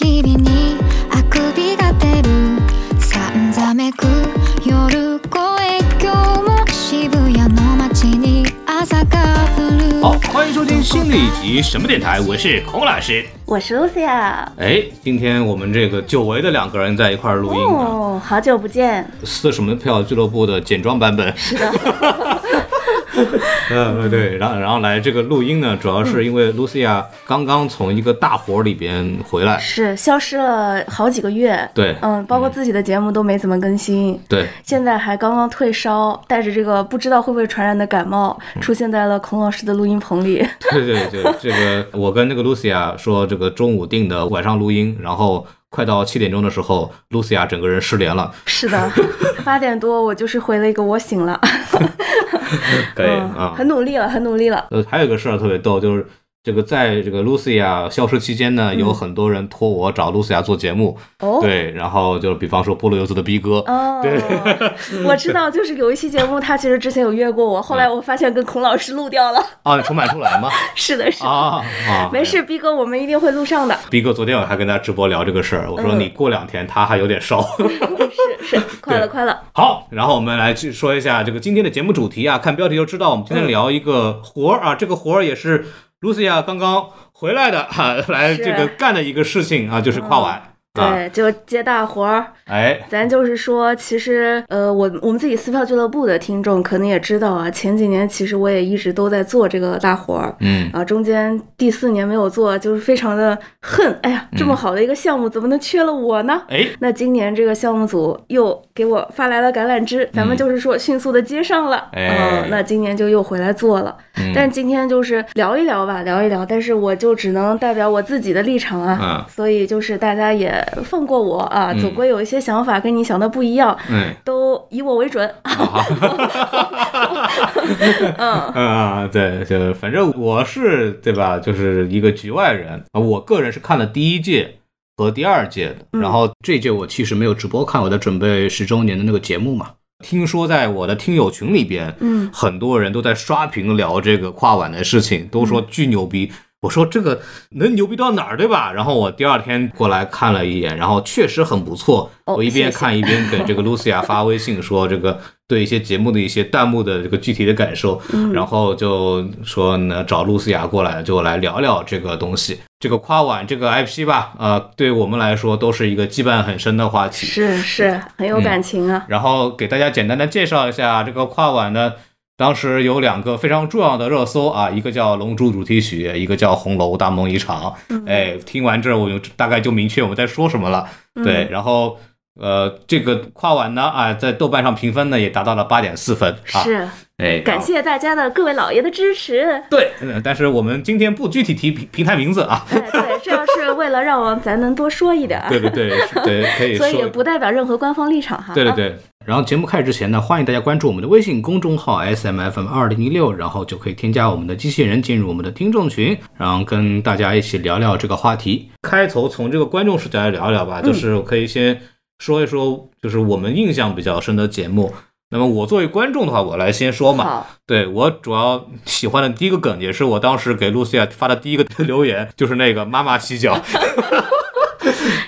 日々にあくびが出るさんざめく夜声今日も渋谷の街に朝が降る好，欢迎收听新的一集什么电台，我是孔老师。我是 Lucia。哎，今天我们这个久违的两个人在一块儿录音啊，哦，好久不见。四什么票俱乐部的简装版本。是的， 嗯，对，然后然后来这个录音呢，主要是因为 Lucia 刚刚从一个大活里边回来。是消失了好几个月。对嗯，包括自己的节目都没怎么更新。对，现在还刚刚退烧，带着这个不知道会不会传染的感冒，嗯出现在了孔老师的录音棚里。对对对，这个我跟那个 Lucia 说，这个中午定的晚上录音，然后快到七点钟的时候露西亚整个人失联了。是的，八点多我就是回了一个我醒了。可以嗯啊，很努力了，很努力了。呃，还有一个事儿特别逗，就是这个在这个 Lucia 消失期间呢，有很多人托我找 Lucia 做节目，哦。对，然后就比方说菠萝油子的逼哥，哦，对 我知道，就是有一期节目，他其实之前有约过我，后来我发现跟孔老师录掉了。啊，你重版出来吗？是的，是的，啊啊，没事，逼哥，我们一定会录上的。逼哥昨天我还跟他直播聊这个事儿，我说嗯你过两天他还有点烧。是是，快了快了。好，然后我们来去说一下这个今天的节目主题啊，看标题就知道，我们今天聊一个活儿啊，这个活儿也是 Lucia 刚刚回来的 哈、来这个干的一个事情啊，就是跨晚。啊，对，就接大活儿。哎，咱就是说，其实，呃，我我们自己撕票俱乐部的听众可能也知道啊，前几年其实我也一直都在做这个大活儿。嗯，啊，中间第四年没有做，就是非常的恨。哎呀，这么好的一个项目，怎么能缺了我呢？哎，那今年这个项目组又给我发来了橄榄枝，咱们就是说迅速的接上了。嗯那今年就又回来做了。嗯但今天就是聊一聊吧，聊一聊。但是我就只能代表我自己的立场啊，啊所以就是大家也放过我啊，嗯总归有一些想法跟你想的不一样，嗯，都以我为准。好，嗯，嗯 啊，对，就反正我是对吧，就是一个局外人啊。我个人是看了第一届和第二届的，嗯然后这届我其实没有直播看，我在准备十周年的那个节目嘛。听说在我的听友群里边，嗯，很多人都在刷屏聊这个跨晚的事情，都说巨牛逼。我说这个能牛逼到哪儿，对吧？然后我第二天过来看了一眼，然后确实很不错。哦我一边看一边给这个 Lucia 发微信说这个对一些节目的一些弹幕的这个具体的感受，嗯然后就说呢找 Lucia 过来就来聊聊这个东西。这个跨晚这个 IP 吧，呃，对我们来说都是一个羁绊很深的话题。是是很有感情啊。然后给大家简单的介绍一下这个跨晚呢，当时有两个非常重要的热搜啊，一个叫《龙珠》主题曲，一个叫《红楼大梦一场》。哎，听完这我就大概就明确我们在说什么了。对，然后呃，这个跨晚呢啊，在豆瓣上评分呢也达到了八点四分啊。是，哎，感谢大家的各位老爷的支持。对，呃但是我们今天不具体提平平台名字啊。对，对，这要是为了让我咱能多说一点儿，对对对，是对，可以说。所以也不代表任何官方立场哈。啊，对对对。然后节目开始之前呢，欢迎大家关注我们的微信公众号 S M F M 二零一六，然后就可以添加我们的机器人进入我们的听众群，然后跟大家一起聊聊这个话题。开头从这个观众视角来聊一聊吧，就是我可以先说一说，就是我们印象比较深的节目。那么我作为观众的话，我来先说嘛。好，对我主要喜欢的第一个梗，也是我当时给露西亚发的第一个留言，就是那个妈妈洗脚。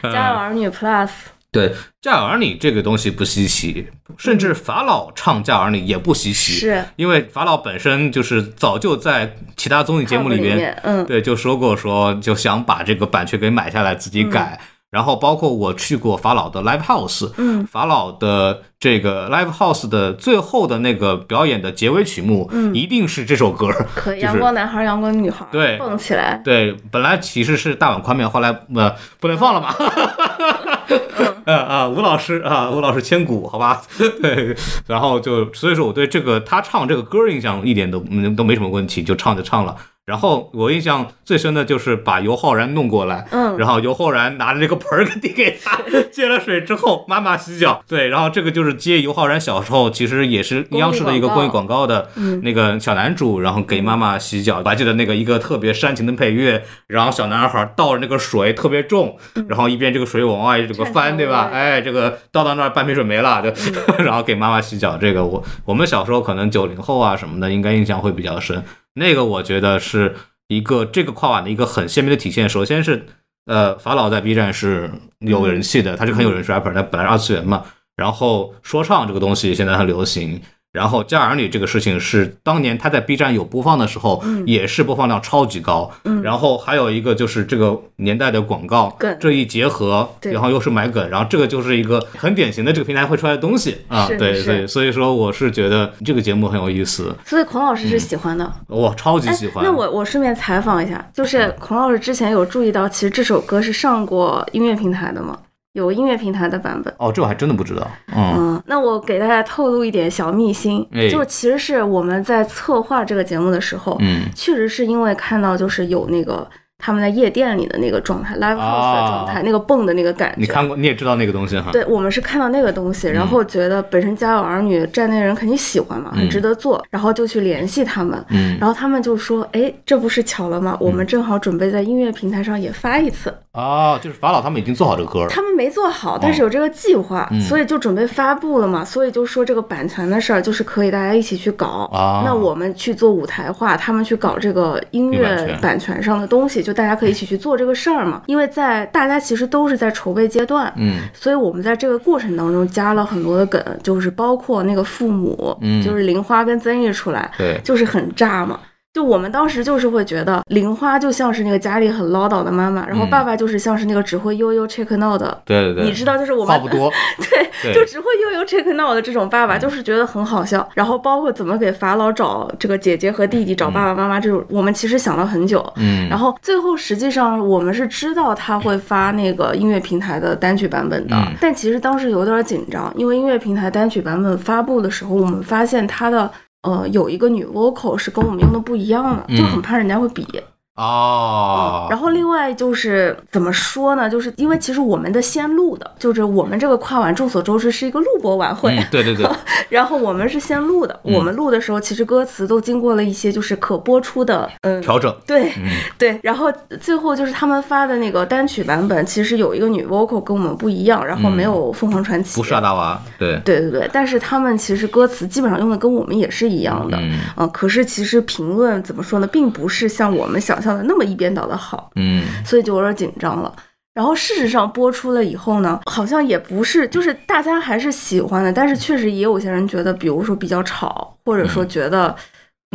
家有儿女 Plus，对《家有儿女》这个东西不稀奇，甚至法老唱《家有儿女》也不稀奇，是因为法老本身就是早就在其他综艺节目里边，面，嗯，对，就说过说就想把这个版权给买下来自己改。然后包括我去过法老的 live house，嗯，法老的这个 live house 的最后的那个表演的结尾曲目，嗯一定是这首歌。可以，就是阳光男孩，阳光女孩，对蹦起来，对，本来其实是大碗宽面，后来呃不能放了嘛。呃啊，吴老师啊，吴老师千古，好吧？对，然后就所以说我对这个他唱这个歌印象一点都嗯都没什么问题，就唱就唱了。然后我印象最深的就是把尤浩然弄过来，嗯然后尤浩然拿着这个盆儿 递给他，接了水之后，妈妈洗脚。对，然后这个就是接尤浩然小时候其实也是央视的一个公益广告的那个小男主，然后给妈妈洗脚。我还记得那个一个特别煽情的配乐，然后小男孩倒着那个水特别重，然后一边这个水往外这个翻，对吧？哎，这个倒到那儿半瓶水没了，就 然后给妈妈洗脚。这个我我们小时候可能九零后啊什么的，应该印象会比较深。那个我觉得是一个这个跨网的一个很鲜明的体现。首先是呃，法老在 B 站是有人气的，他是很有人气 rapper，他本来是二次元嘛，然后说唱这个东西现在很流行。然后家儿女这个事情是当年他在 B 站有播放的时候，也是播放量超级高。然后还有一个就是这个年代的广告梗这一结合，然后又是买梗，然后这个就是一个很典型的这个平台会出来的东西啊。是对是对，所以说我是觉得这个节目很有意思，所以孔老师是喜欢的。我超级哎喜欢。那我我顺便采访一下，就是孔老师之前有注意到，其实这首歌是上过音乐平台的吗？有音乐平台的版本。哦，这我还真的不知道。嗯嗯，那我给大家透露一点小秘辛，哎就其实是我们在策划这个节目的时候，嗯确实是因为看到就是有那个他们在夜店里的那个状态，live house 的状态，那个蹦的那个感觉。啊你看过，你也知道那个东西哈。对，我们是看到那个东西，然后觉得本身家有儿女站内人肯定喜欢嘛，很值得做，然后就去联系他们，嗯。然后他们就说，哎，这不是巧了吗？我们正好准备在音乐平台上也发一次，啊，就是法老他们已经做好这个歌了。他们没做好，但是有这个计划，嗯。所以就准备发布了嘛，所以就说这个版权的事儿，就是可以大家一起去搞。啊。那我们去做舞台化，他们去搞这个音乐版权上的东西，就大家可以一起去做这个事儿嘛。因为在大家其实都是在筹备阶段，嗯所以我们在这个过程当中加了很多的梗，就是包括那个父母，嗯就是玲花跟曾毅出来，对就是很炸嘛。就我们当时就是会觉得玲花就像是那个家里很唠叨的妈妈，然后嗯爸爸就是像是那个只会悠悠 check now 的，对对对，你知道，就是我们话不多。对，就只会悠悠 check now 的这种爸爸，就是觉得很好笑。然后包括怎么给法老找这个姐姐和弟弟，找爸爸妈妈这种，我们其实想了很久。嗯，然后最后实际上我们是知道他会发那个音乐平台的单曲版本的，嗯但其实当时有点紧张，因为音乐平台单曲版本发布的时候，我们发现他的呃有一个女 vocal 是跟我们用的不一样的，就很怕人家会比。哦，然后另外就是怎么说呢？就是因为其实我们的先录的，就是我们这个跨晚众所周知是一个录播晚会，嗯，对对对，然后我们是先录的。嗯我们录的时候，其实歌词都经过了一些就是可播出的，嗯，调整。对嗯对。然后最后就是他们发的那个单曲版本，其实有一个女 vocal 跟我们不一样，然后没有凤凰传奇，不是阿达娃，对，对对对，但是他们其实歌词基本上用的跟我们也是一样的，嗯嗯，可是其实评论怎么说呢，并不是像我们想象的那么一边倒的好，嗯所以就有点紧张了。然后事实上播出了以后呢，好像也不是，就是大家还是喜欢的，但是确实也有些人觉得，比如说比较吵，或者说觉得，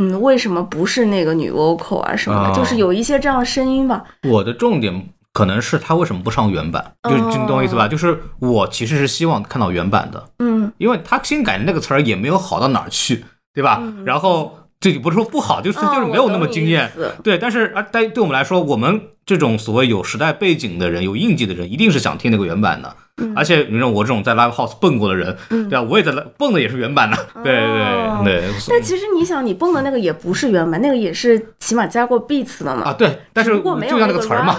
嗯，为什么不是那个女 vocal 啊什么的，哦就是有一些这样的声音吧。我的重点可能是他为什么不上原版，就是哦你懂我意思吧？就是我其实是希望看到原版的，嗯因为他新改的那个词儿也没有好到哪儿去，对吧？然后这就不是说不好，就是就是没有那么惊艳。对，但是啊，但对我们来说，我们这种所谓有时代背景的人、有印记的人，一定是想听那个原版的。而且你说我这种在 live house 蹦过的人，对吧？我也在 live- 蹦的也是原版的，对哦对对但其实你想，你蹦的那个也不是原版，那个也是起码加过 beats 的嘛。啊，对，但是就像那那个词儿嘛。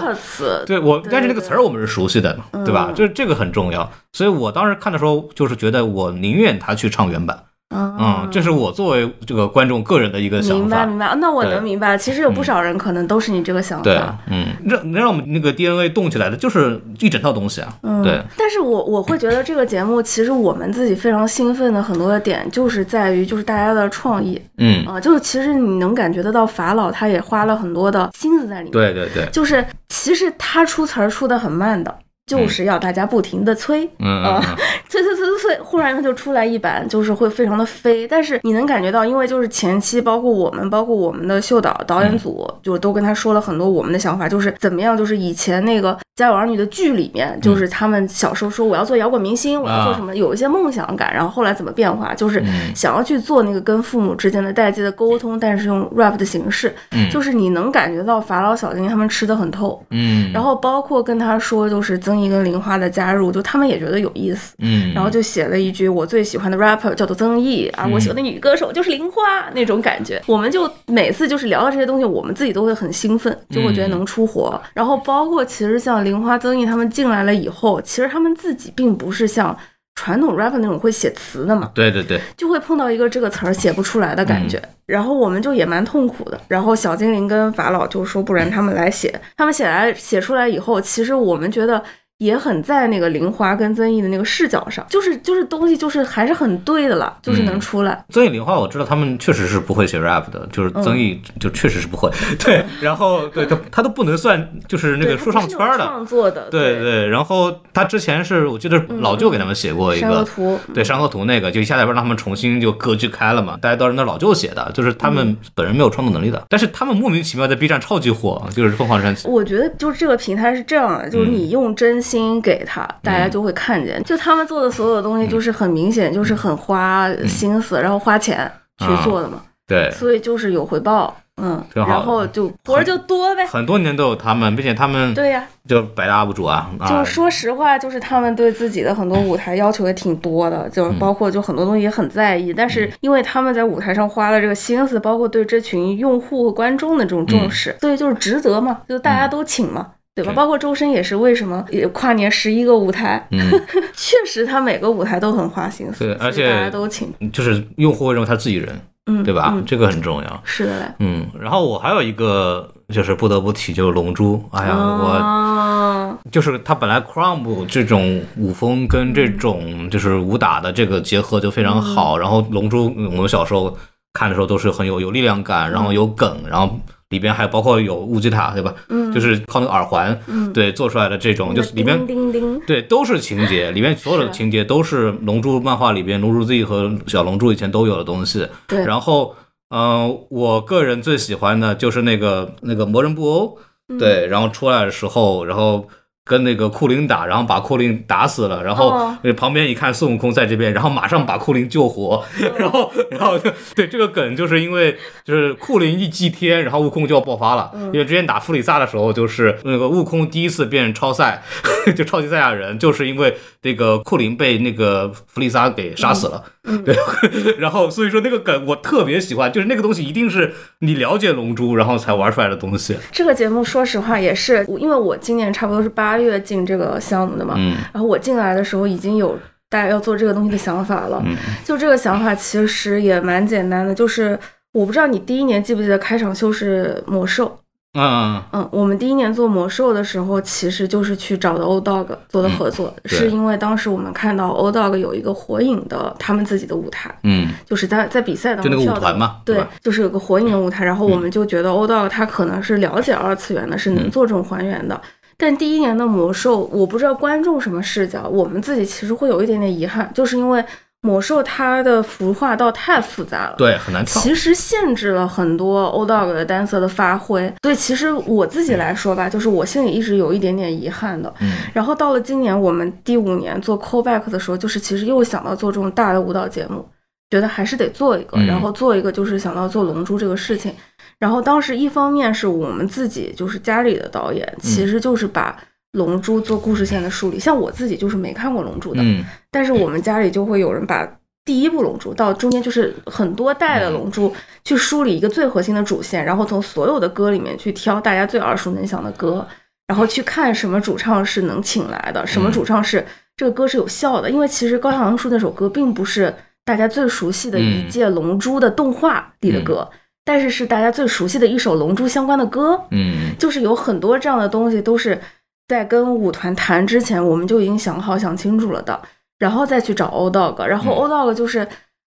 对我，对但是那个词儿我们是熟悉的，对吧？嗯这这个很重要，所以我当时看的时候，就是觉得我宁愿他去唱原版，嗯，这是我作为这个观众个人的一个想法。明白明白，那我能明白。其实有不少人可能都是你这个想对法。，嗯，让能让我们那个 DNA 动起来的，就是一整套东西啊。嗯，对，但是我我会觉得这个节目，其实我们自己非常兴奋的很多的点，就是在于就是大家的创意嗯，啊、就是其实你能感觉得到法老他也花了很多的心思在里面。，对对对，就是其实他出词儿出的很慢的，就是要大家不停的 催。嗯催催催催催，忽然它就出来一版，就是会非常的飞。但是你能感觉到，因为就是前期包括我们，包括我们的秀导导演组，就都跟他说了很多我们的想法，就是怎么样，就是以前那个《家有儿女》的剧里面，就是他们小时候说我要做摇滚明星，我要做什么，有一些梦想感，然后后来怎么变化，就是嗯。想要去做那个跟父母之间的代际的沟通，但是用 rap 的形式，嗯。就是你能感觉到法老小精灵他们吃的很透。嗯，然后包括跟他说，就是曾毅跟玲花的加入，就他们也觉得有意思，嗯，然后就写了一句我最喜欢的 rapper 叫做曾毅，而我喜欢的女歌手就是玲花那种感觉。我们就每次就是聊到这些东西，我们自己都会很兴奋，就会觉得能出活。然后包括其实像玲花、曾毅他们进来了以后，其实他们自己并不是像传统 rapper 那种会写词的嘛，对对对，就会碰到一个这个词儿写不出来的感觉，然后我们就也蛮痛苦的。然后小精灵跟法老就说，不然他们来写，他们写来写出来以后，其实我们觉得也很在那个玲花跟曾毅的那个视角上，就是就是东西就是还是很对的了，就是能出来。曾毅、玲花，我知道他们确实是不会写 rap 的，就是曾毅就确实是不会。对，然后对他他都不能算就是那个说唱圈的创作的，对对。然后他之前是我记得老舅给他们写过一个图，对山河图那个，就一下子让他们重新就格局开了嘛。大家都是那老舅写的，就是他们本人没有创作能力的，但是他们莫名其妙在 B 站超级火，就是凤凰传奇。我觉得就是这个平台是这样的，就是你用真心给他。大家就会看见，就他们做的所有的东西，就是很明显，就是很花心思，然后花钱去做的嘛。对，所以就是有回报，嗯，然后就活儿就多呗。很多年都有他们，并且他们对呀，就百大 UP 主啊。就说实话，就是他们对自己的很多舞台要求也挺多的，就是包括就很多东西也很在意。但是因为他们在舞台上花了这个心思，包括对这群用户和观众的这种重视，所以就是值得嘛，就大家都请嘛。对吧？包括周深也是，为什么也跨年十一个舞台？嗯，确实他每个舞台都很花心思，对，而且大家都请，就是用户会认为他自己人，嗯，对吧？这个很重要。是的嘞。嗯，然后我还有一个就是不得不提，就是《龙珠》。哎呀，我就是他本来 Crumb 这种舞风跟这种就是武打的这个结合就非常好。然后《龙珠》，我们小时候看的时候都是很有有力量感，然后有梗，然后。里边还包括有乌吉塔，对吧？嗯，就是靠那个耳环，嗯，对，做出来的这种，就是里边，叮叮，对，都是情节，里面所有的情节都是《龙珠》漫画里边《龙珠 Z》和《小龙珠》以前都有的东西。对，然后，嗯，我个人最喜欢的就是那个那个魔人布欧，对，然后出来的时候，然后。跟那个库林打，然后把库林打死了，然后旁边一看孙悟空在这边，然后马上把库林救活，然后 然后对这个梗就是因为就是库林一祭天，然后悟空就要爆发了，因为之前打弗里萨的时候就是那个悟空第一次变超赛，就超级赛亚人，就是因为那个库林被那个弗里萨给杀死了，对，然后所以说那个梗我特别喜欢，就是那个东西一定是你了解龙珠然后才玩出来的东西。这个节目说实话也是，因为我今年差不多是八。月进这个项目的嘛，然后我进来的时候已经有大家要做这个东西的想法了。就这个想法其实也蛮简单的，就是我不知道你第一年记不记得开场秀是魔兽。嗯嗯，我们第一年做魔兽的时候，其实就是去找的 O Dog 做的合作，是因为当时我们看到 O Dog 有一个火影的他们自己的舞台，嗯，就是在在比赛当中就那个舞团嘛，对，就是有个火影的舞台，然后我们就觉得 O Dog 他可能是了解二次元的，是能做这种还原的。但第一年的魔兽，我不知道观众什么视角，我们自己其实会有一点点遗憾，就是因为魔兽它的服化道太复杂了，对，很难跳，其实限制了很多 O Dog 的单色的发挥。所以其实我自己来说吧，就是我心里一直有一点点遗憾的。嗯，然后到了今年我们第五年做 Callback 的时候，就是其实又想到做这种大的舞蹈节目，觉得还是得做一个，然后做一个就是想到做龙珠这个事情。然后当时一方面是我们自己就是家里的导演，其实就是把龙珠做故事线的梳理。像我自己就是没看过龙珠的，但是我们家里就会有人把第一部龙珠到中间就是很多代的龙珠去梳理一个最核心的主线，然后从所有的歌里面去挑大家最耳熟能详的歌，然后去看什么主唱是能请来的，什么主唱是这个歌是有效的。因为其实高桥阳出那首歌并不是大家最熟悉的一届龙珠的动画里的歌。但是是大家最熟悉的一首《龙珠》相关的歌，嗯，就是有很多这样的东西，都是在跟舞团谈之前，我们就已经想好、想清楚了的，然后再去找 O Dog，然后 O Dog 就是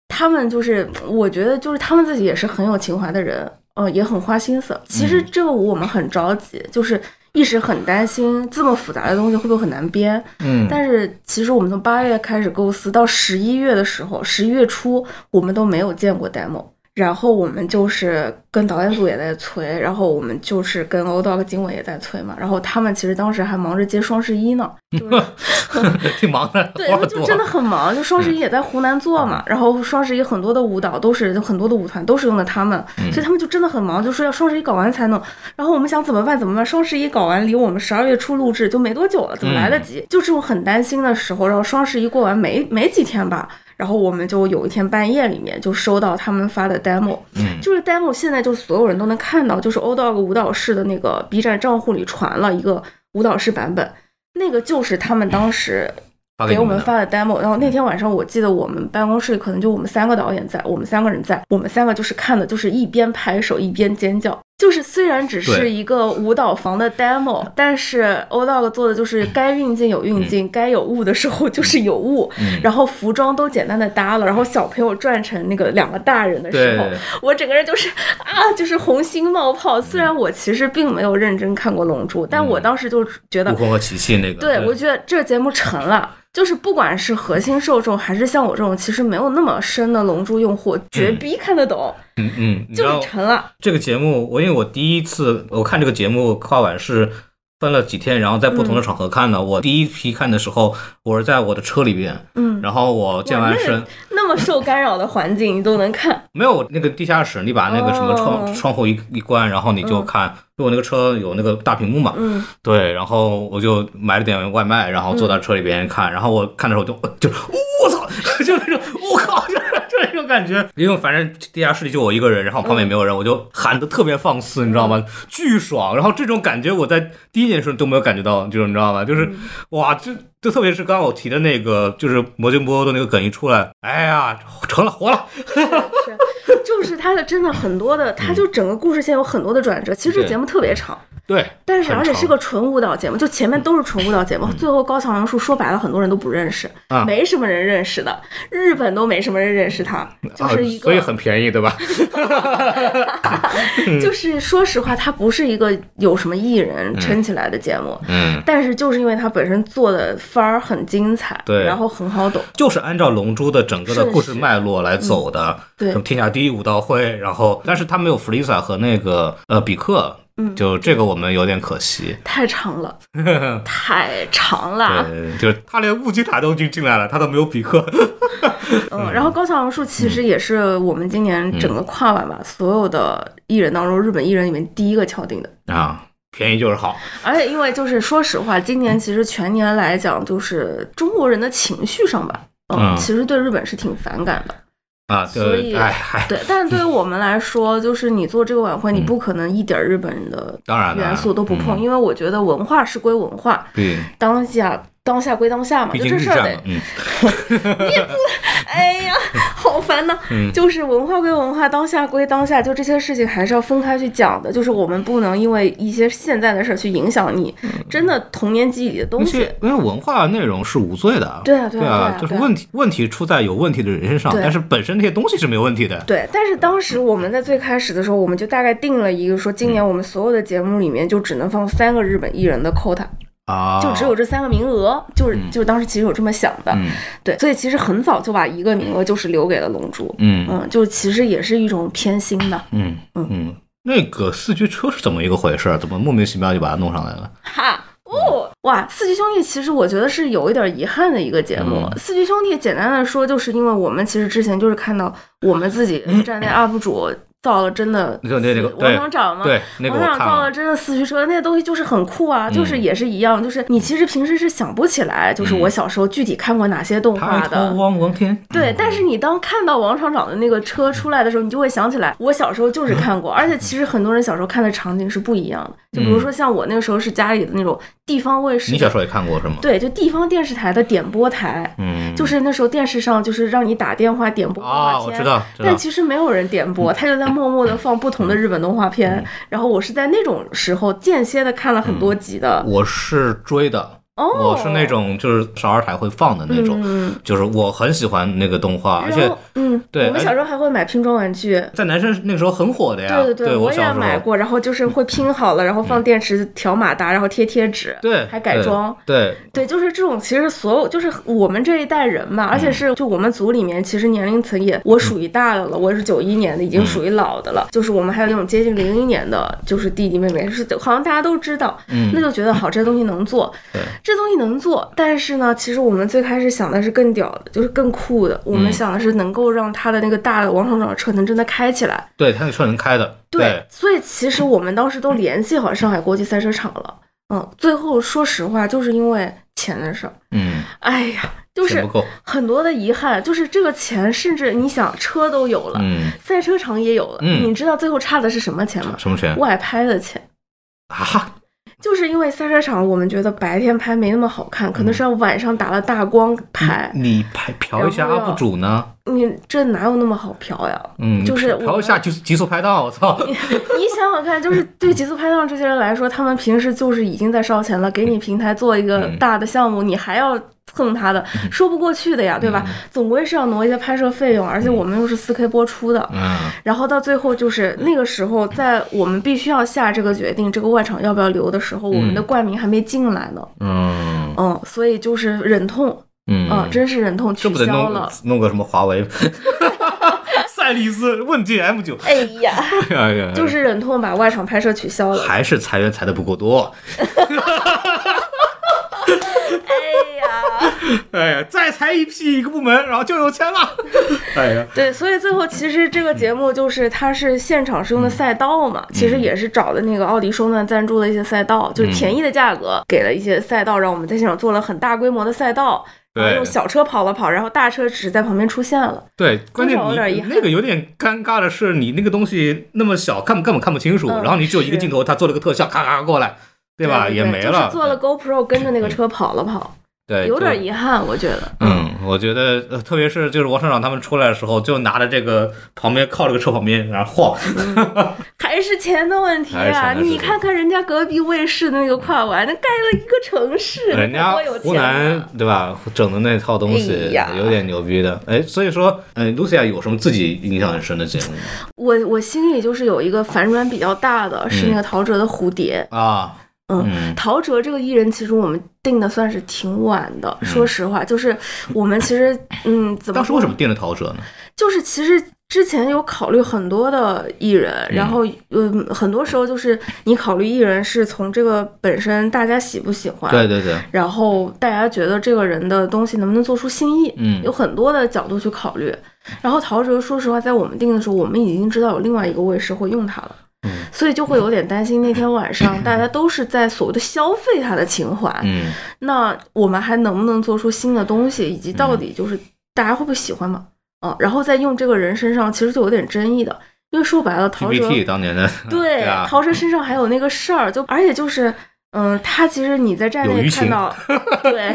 他们，就是我觉得就是他们自己也是很有情怀的人，呃，也很花心思。其实这个舞我们很着急，就是一时很担心这么复杂的东西会不会很难编，嗯，但是其实我们从八月开始构思，到十一月的时候，十一月初我们都没有见过 demo。然后我们就是跟导演组也在催，然后我们就是跟 O Dog 经纬也在催嘛。然后他们其实当时还忙着接双十一呢，挺忙的。对，就真的很忙。就双十一也在湖南做嘛，然后双十一很多的舞蹈都是很多的舞团都是用的他们，所以他们就真的很忙，就说要双十一搞完才能。然后我们想怎么办？怎么办？双十一搞完离我们十二月初录制就没多久了，怎么来得及？就这种很担心的时候，然后双十一过完没没几天吧。然后我们就有一天半夜里面就收到他们发的 demo，嗯，就是 demo 现在就所有人都能看到，就是 O Dog 舞蹈室的那个 B 站账户里传了一个舞蹈室版本，那个就是他们当时给我们发的 demo。然后那天晚上我记得我们办公室里可能就我们三个导演在，我们三个人在，我们三个就是看的就是一边拍手一边尖叫，就是虽然只是一个舞蹈房的 demo，但是 O Dog 做的就是该运镜有运镜，该有雾的时候就是有雾，嗯。然后服装都简单的搭了，然后小朋友转成那个两个大人的时候，我整个人就是啊，就是红心冒泡。虽然我其实并没有认真看过《龙珠》，但我当时就觉得悟空和琪琪那个，对，我觉得这个节目成了。就是不管是核心受众，还是像我这种其实没有那么深的龙珠用户，绝逼看得懂，嗯嗯，你知就道是成了。这个节目，我因为我第一次我看这个节目跨晚是分了几天，然后在不同的场合看的。我第一批看的时候，我是在我的车里边，嗯，然后我健完身，那么受干扰的环境你都能看，没有那个地下室，你把那个什么窗、哦。窗户一一关，然后你就看，因为我那个车有那个大屏幕嘛，嗯，对，然后我就买了点外卖，然后坐在车里边看，然后我看的时候就就我操，就那种我靠，就 是就那种感觉，因为反正地下室里就我一个人，然后旁边也没有人，我就喊的特别放肆，你知道吗？巨爽，然后这种感觉我在第一年的时候都没有感觉到，就是你知道吗？就是哇，这。就特别是刚刚我提的那个，就是魔镜波的那个梗一出来，哎呀，成了，活了，是，就是他的真的很多的，他就整个故事线有很多的转折。其实这节目特别长，对，但是而且是个纯舞蹈节目，就前面都是纯舞蹈节目，最后高桥阳树说白了，很多人都不认识，啊。没什么人认识的，日本都没什么人认识他，就是一啊，个，所以很便宜，对吧？就是说实话，他不是一个有什么艺人撑起来的节目。嗯，但是就是因为他本身做的番儿很精彩，对。然后很好懂，就是按照《龙珠》的整个的故事脉络来走的，对。什么天下第一武道会，然后但是他没有弗利萨和那个呃比克，嗯就这个我们有点可惜。太长了，太长了。对，就是他连乌吉塔都进进来了，他都没有比克。嗯，然后高桥阳树其实也是我们今年整个跨晚吧，所有的艺人当中，日本艺人里面第一个敲定的。啊，便宜就是好。而且因为就是说实话，今年其实全年来讲，就是中国人的情绪上吧，嗯其实对日本是挺反感的。啊，所以哎，对，但是对于我们来说，就是你做这个晚会，你嗯。不可能一点日本人的当然元素都不碰，嗯。因为我觉得文化是归文化，对，当下当下归当下嘛，就这事儿得竟日战嘛，嗯 哎呀，好烦呐！嗯 就是文化归文化，当下归当下，就这些事情还是要分开去讲的。就是我们不能因为一些现在的事儿去影响你真的童年记忆里的东西。因为文化内容是无罪的，对啊对对啊对啊对啊就是问题问题出在有问题的人身上，但是本身那些东西是没有问题的。对，但是当时我们在最开始的时候，我们就大概定了一个说，今年我们所有的节目里面就只能放三个日本艺人的 quota，啊，就只有这三个名额，就是就是当时其实有这么想的，嗯对，所以其实很早就把一个名额就是留给了龙珠，嗯嗯，就其实也是一种偏心的，嗯嗯，那个四驱车是怎么一个回事？怎么莫名其妙就把它弄上来了？哈。哦，哇！四驱兄弟其实我觉得是有一点遗憾的一个节目。嗯四驱兄弟简单的说，就是因为我们其实之前就是看到我们自己站内 UP 主造了真的王对厂长嘛，对，那个王厂我看了。造了真的四驱车，那些东西就是很酷啊，就是也是一样，就是你其实平时是想不起来，就是我小时候具体看过哪些动画的。对，但是你当看到王厂长的那个车出来的时候，你就会想起来，我小时候就是看过，而且其实很多人小时候看的场景是不一样的。就比如说像我那个时候是家里的那种地方卫视，你小时候也看过是吗？对，就地方电视台的点播台，嗯，就是那时候电视上就是让你打电话点播动啊，画片，我，知道但，其实没有人点播，他就在默默的放不同的日本动画片。然后我是在那种时候间歇的看了很多集的。我是追的，哦，我是那种就是少儿台会放的那种，嗯，就是我很喜欢那个动画，而且嗯，对我们小时候还会买拼装玩具。在男生那个时候很火的呀。对对对我小时候。也买过，然后就是会拼好了，然后放电池、调马达，然后贴贴纸，对，还改装。对，对，就是这种，其实所有就是我们这一代人嘛，而嗯且是就我们组里面，其实年龄层也我属于大的了，我是九一年的，已嗯经属于老的了。就是我们还有那种接近零一年的，就是弟弟妹妹，是好像大家都知道，嗯那就觉得好，这东西能做，对这东西能做。但是呢，其实我们最开始想的是更屌的，就是更酷的，我们嗯想的是能够让他的那个大的王厂长的车能真的开起来。对，他那车能开的，对，所以其实我们当时都联系好上海国际赛车场了。嗯，最后说实话，就是因为钱的事儿。嗯，哎呀，就是很多的遗憾，就是这个钱，甚至你想车都有了，嗯，赛车场也有了，嗯你知道最后差的是什么钱吗？什么钱外拍的钱。啊？就是因为赛车场，我们觉得白天拍没那么好看，可能是要晚上打了大光拍。你拍嫖一下 UP 主呢？你这哪有那么好嫖呀？嗯，就是嫖一下就是极速拍档，我操！你想想看，就是对极速拍档这些人来说，他们平时就是已经在烧钱了，给你平台做一个嗯大的项目，你还要蹭他的，说不过去的呀，对吧？总归是要挪一些拍摄费用，而且我们又是四 K 播出的。嗯然后到最后就是那个时候，在我们必须要下这个决定，这个外场要不要留的时候，我们的冠名还没进来呢。嗯嗯，所以就是忍痛，嗯啊，真是忍痛取消了。弄个什么华为？赛力斯问界 M 九，哎呀，哎呀，就是忍痛把外场拍摄取消了。还是裁员裁的不够多。哎呀，再裁一批一个部门，然后就有钱了。哎呀，对，所以最后其实这个节目就是它是现场是用的赛道嘛，其实也是找的那个奥迪双钻赞助的一些赛道，就是便宜的价格给了一些赛道，让我们在现场做了很大规模的赛道。然后对用小车跑了跑，然后大车只是在旁边出现了。对，关键有点遗憾你那个有点尴尬的是，你那个东西那么小，看根本看不清楚，嗯然后你只有一个镜头，他做了个特效，咔咔过来，对吧？对也没了。就是做了 GoPro 跟着那个车跑了跑，对，有点遗憾，我觉得。嗯，我觉得，呃特别是就是王厂长他们出来的时候，就拿着这个旁边靠这个车旁边，然后晃，还是钱的问题啊！你看看人家隔壁卫视的那个跨完，那盖了一个城市，人家湖南对吧，整的那套东哎西呀有点牛逼的。哎，所以说，嗯，Lucia 有什么自己印象很深的节目吗我我心里就是有一个反转比较大的，是那个陶喆的蝴蝶。啊？嗯嗯陶喆这个艺人，其实我们定的算是挺晚的。说实话，就是我们其实，嗯，怎么当时说为什么定了陶喆呢？就是其实之前有考虑很多的艺人，然后嗯，很多时候就是你考虑艺人是从这个本身大家喜不喜欢，对对对，然后大家觉得这个人的东西能不能做出新意，嗯有很多的角度去考虑。然后陶喆，说实话，在我们定的时候，我们已经知道有另外一个卫视会用他了。嗯所以就会有点担心，那天晚上 大家都是在所谓的消费他的情怀，嗯那我们还能不能做出新的东西，以及到底就是大家会不会喜欢嘛？嗯，然后再用这个人身上，其实就有点争议的，因为说白了，陶喆当年的对啊，陶喆身上还有那个事儿，就而且就是。嗯，他其实你在站内看到，对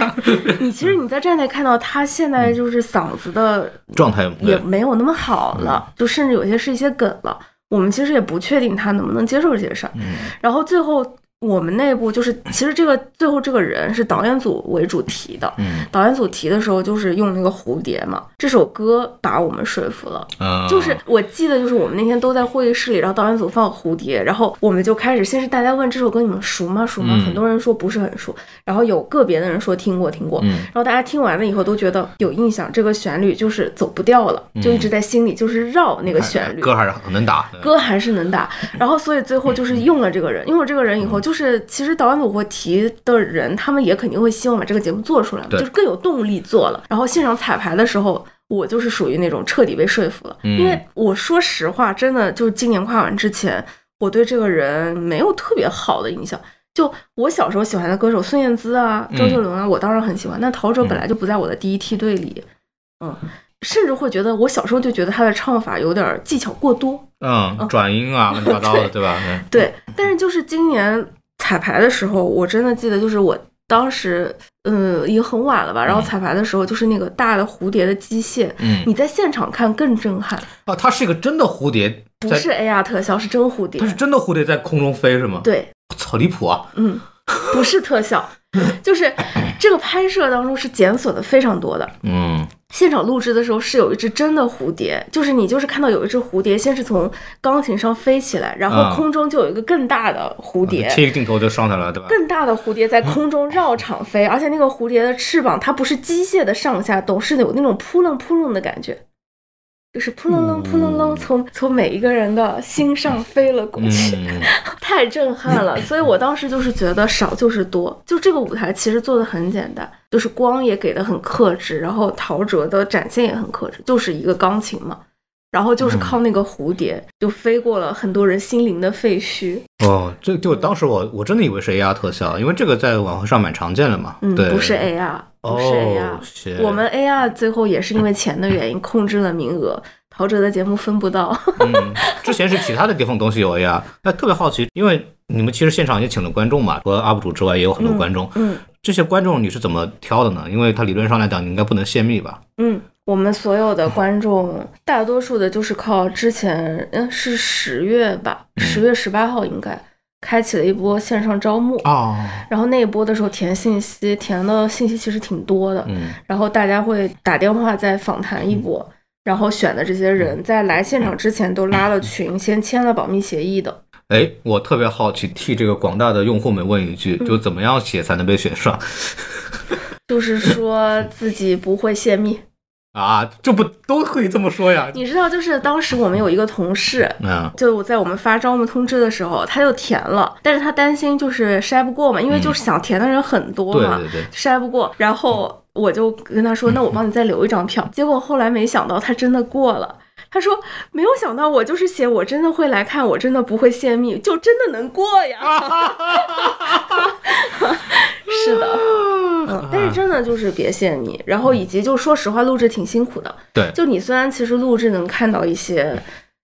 你其实你在站内看到他现在就是嗓子的状态也没有那么好了，就甚至有些是一些梗了。我们其实也不确定他能不能接受这些事儿。嗯然后最后我们内部就是，其实这个最后这个人是导演组为主提的。嗯导演组提的时候就是用那个蝴蝶嘛，这首歌把我们说服了。嗯，就是我记得，就是我们那天都在会议室里，然后导演组放蝴蝶，然后我们就开始，先是大家问这首歌你们熟吗？熟吗？嗯很多人说不是很熟，然后有个别的人说听过听过，嗯然后大家听完了以后都觉得有印象，这个旋律就是走不掉了，就一直在心里就是绕那个旋律。嗯歌还是很能打，歌还是能打，然后所以最后就是用了这个人，用了这个人以后，就是其实导演组会提的人，他们也肯定会希望把这个节目做出来就是更有动力做了。然后现场彩排的时候，我就是属于那种彻底被说服了，嗯因为我说实话，真的就是今年跨完之前，我对这个人没有特别好的印象。就我小时候喜欢的歌手孙燕姿啊、周杰伦啊，我当然很喜欢，但陶喆本来就不在我的第一梯队里，嗯，甚至会觉得我小时候就觉得他的唱法有点技巧过多，嗯，转音啊，乱七八糟的，对吧？对 对，但是就是今年彩排的时候，我真的记得，就是我当时，嗯，已经很晚了吧，然后嗯彩排的时候，就是那个大的蝴蝶的机械，嗯你在现场看更震撼，啊，它是一个真的蝴蝶，不是 AR 特效，是真蝴蝶它，是真的蝴蝶在空中飞是吗？，对，操离谱啊！嗯，不是特效，就是这个拍摄当中是检索的非常多的。嗯现场录制的时候是有一只真的蝴蝶，就是你就是看到有一只蝴蝶，先是从钢琴上飞起来，然后啊空中就有一个更大的蝴蝶，切一个镜头就上来了，对吧？更大的蝴蝶在 空中绕场飞，而且那个蝴蝶的翅膀它不是机械的上下动，是有那种扑棱扑棱的感觉，就是扑棱棱扑棱棱从从每一个人的心上飞了过去，嗯，太震撼了。所以我当时就是觉得少就是多，就这个舞台其实做的很简单，就是光也给的很克制，然后陶喆的展现也很克制，就是一个钢琴嘛。然后就是靠那个蝴蝶，就飞过了很多人心灵的废墟。哦，这就当时我我真的以为是 AR 特效，因为这个在晚会上蛮常见的嘛。嗯，对，不是 AR，不是 AR，、哦，我们 AR 最后也是因为钱的原因 控制了名额。陶喆的节目分不到。嗯，之前是其他的地方东西有 AR，那特别好奇，因为你们其实现场也请了观众嘛，除了 UP 主之外，也有很多观众。嗯这些观众你是怎么挑的呢？因为他理论上来讲，你应该不能泄密吧？嗯，我们所有的观众，大多数的就是靠之前，嗯，是十月吧，十月十八号应该开启了一波线上招募。啊，然后那一波的时候填信息，填的信息其实挺多的，嗯然后大家会打电话再访谈一波，然后选的这些人在来现场之前都拉了群，先签了保密协议的。哎，我特别好奇，替这个广大的用户们问一句，嗯就怎么样写才能被选上 就是说自己不会泄密。啊？这不都可以这么说呀？你知道，就是当时我们有一个同事，嗯就在我们发招募通知的时候，他就填了，但是他担心就是筛不过嘛，因为就是想填的人很多嘛，对对对，筛不过。然后我就跟他说，那我帮你再留一张票。结果后来没想到他真的过了。他说：“没有想到，我就是写我真的会来看，我真的不会泄密，就真的能过呀。” 是的，嗯，但是真的就是别谢你，然后以及就说实话，录制挺辛苦的。对就你虽然其实录制能看到一些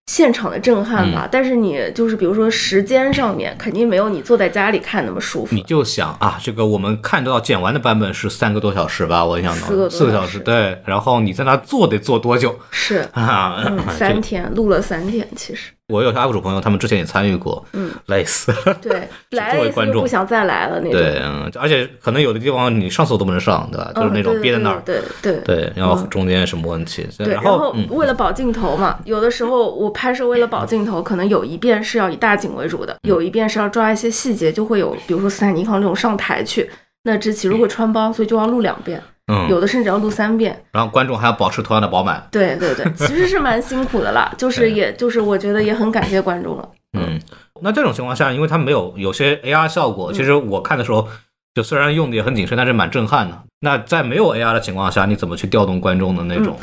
现场的震撼嗯吧，但是你就是比如说时间上面肯定没有你坐在家里看那么舒服你。就想啊，这个我们看到剪完的版本是三个多小时吧？我印象中四个多四个小时，对。然后你在那坐得坐多久是，啊？嗯，三天录了三天，其实，我有些 UP 主朋友，他们之前也参与过，嗯，累死。对，来了一次就不想再来了那种。对，嗯，而且可能有的地方你上厕所都不能上，对吧？就是那种憋在那儿，对对对对，然后中间什么问题？对，然后为了保镜头嘛，有的时候我拍摄为了保镜头，可能有一遍是要以大景为主的，有一遍是要抓一些细节，就会有比如说斯坦尼康这种上台去，那这其实会穿帮，所以就要录两遍，嗯，有的甚至要录三遍。然后观众还要保持同样的饱满，对对对，其实是蛮辛苦的啦，就是也就是我觉得也很感谢观众了。嗯，那这种情况下，因为它没有有些 AR 效果，嗯其实我看的时候，就虽然用的也很谨慎，但是蛮震撼的。那在没有 AR 的情况下，你怎么去调动观众的那种？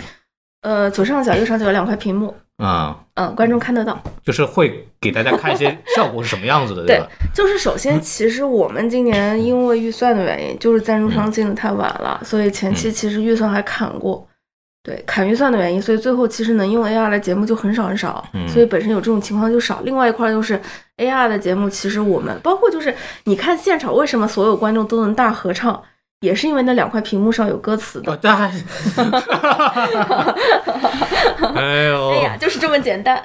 呃，左上角、右上角有两块屏幕，啊、嗯，观众看得到。就是会给大家看一些效果是什么样子的，对吧？就是首先，其实我们今年因为预算的原因，就是赞助商进的太晚了，所以前期其实预算还砍过。对，砍预算的原因，所以最后其实能用 AR 的节目就很少很少，嗯所以本身有这种情况就少。另外一块就是 AR 的节目，其实我们包括就是你看现场，为什么所有观众都能大合唱，也是因为那两块屏幕上有歌词的。哎呦，哎呀，就是这么简单，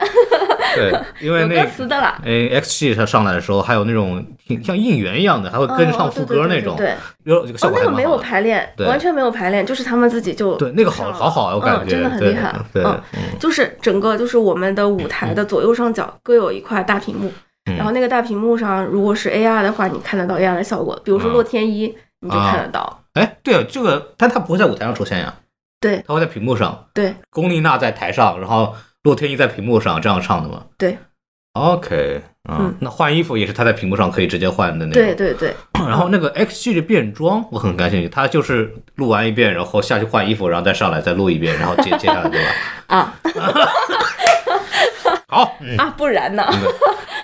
对，因为有那歌词的啦。哎，X G 它上来的时候，还有那种挺像应援一样的，还会跟着唱副歌那种，哦对对对对有这个效哦，那个没有。排练，完全没有排练，就是他们自己就对，那个好好好啊，我感觉、嗯、真的很厉害。对，就是整个就是我们的舞台的左右上角各有一块大屏幕，嗯然后那个大屏幕上如果是 AR 的话，你看得到 AR 的效果，比如说嗯洛天依，你就看得到。哎，对啊，这个，但他不会在舞台上出现呀，对他会在屏幕上。对龚丽娜在台上，然后洛天依在屏幕上这样唱的嘛对？OK，嗯，嗯那换衣服也是他在屏幕上可以直接换的那种。对对对，然后那个 X G 的变装，我很感兴趣，他就是录完一遍，然后下去换衣服，然后再上来再录一遍，然后接接下来对吧？啊 好，嗯，啊，不然呢？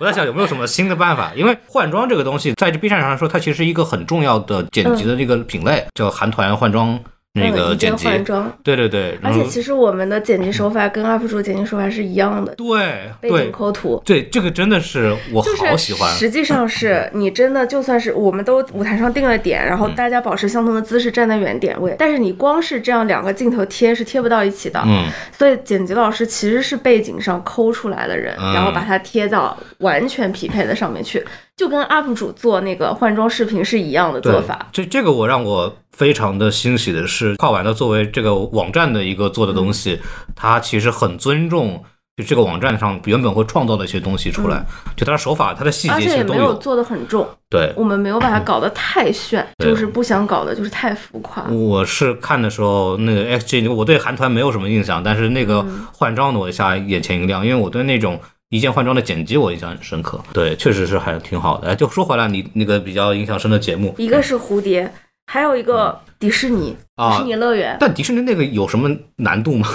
我在想有没有什么新的办法，因为换装这个东西，在这 B 站上来说，它其实是一个很重要的剪辑的这个品类，叫韩团换装那个剪辑。换装，对对对，而且其实我们的剪辑手法跟 UP 主剪辑手法是一样的，对背景抠图。对，这个真的是我就是好喜欢。实际上是 你真的就算是我们都舞台上定了点，然后嗯大家保持相同的姿势站在原点位，但是你光是这样两个镜头贴是贴不到一起的。嗯，所以剪辑老师其实是背景上抠出来的人，嗯然后把它贴到完全匹配的上面去，就跟 UP 主做那个换装视频是一样的做法。这这个我让我非常的欣喜的是，跨完的作为这个网站的一个做的东西，它其实很尊重。就这个网站上原本会创造的一些东西出来，就它的手法、它的细节而且也其实都没有做的很重，对，我们没有把它搞得太炫，对就是不想搞的就是太浮夸。我是看的时候，那个 XG，我对韩团没有什么印象，但是那个嗯换装的我一下眼前一亮，因为我对那种一键换装的剪辑我印象很深刻。对，确实是还挺好的。哎，就说回来，你那个比较印象深的节目一个是蝴蝶，还有一个迪士尼，迪啊士，尼乐园。但迪士尼那个有什么难度吗？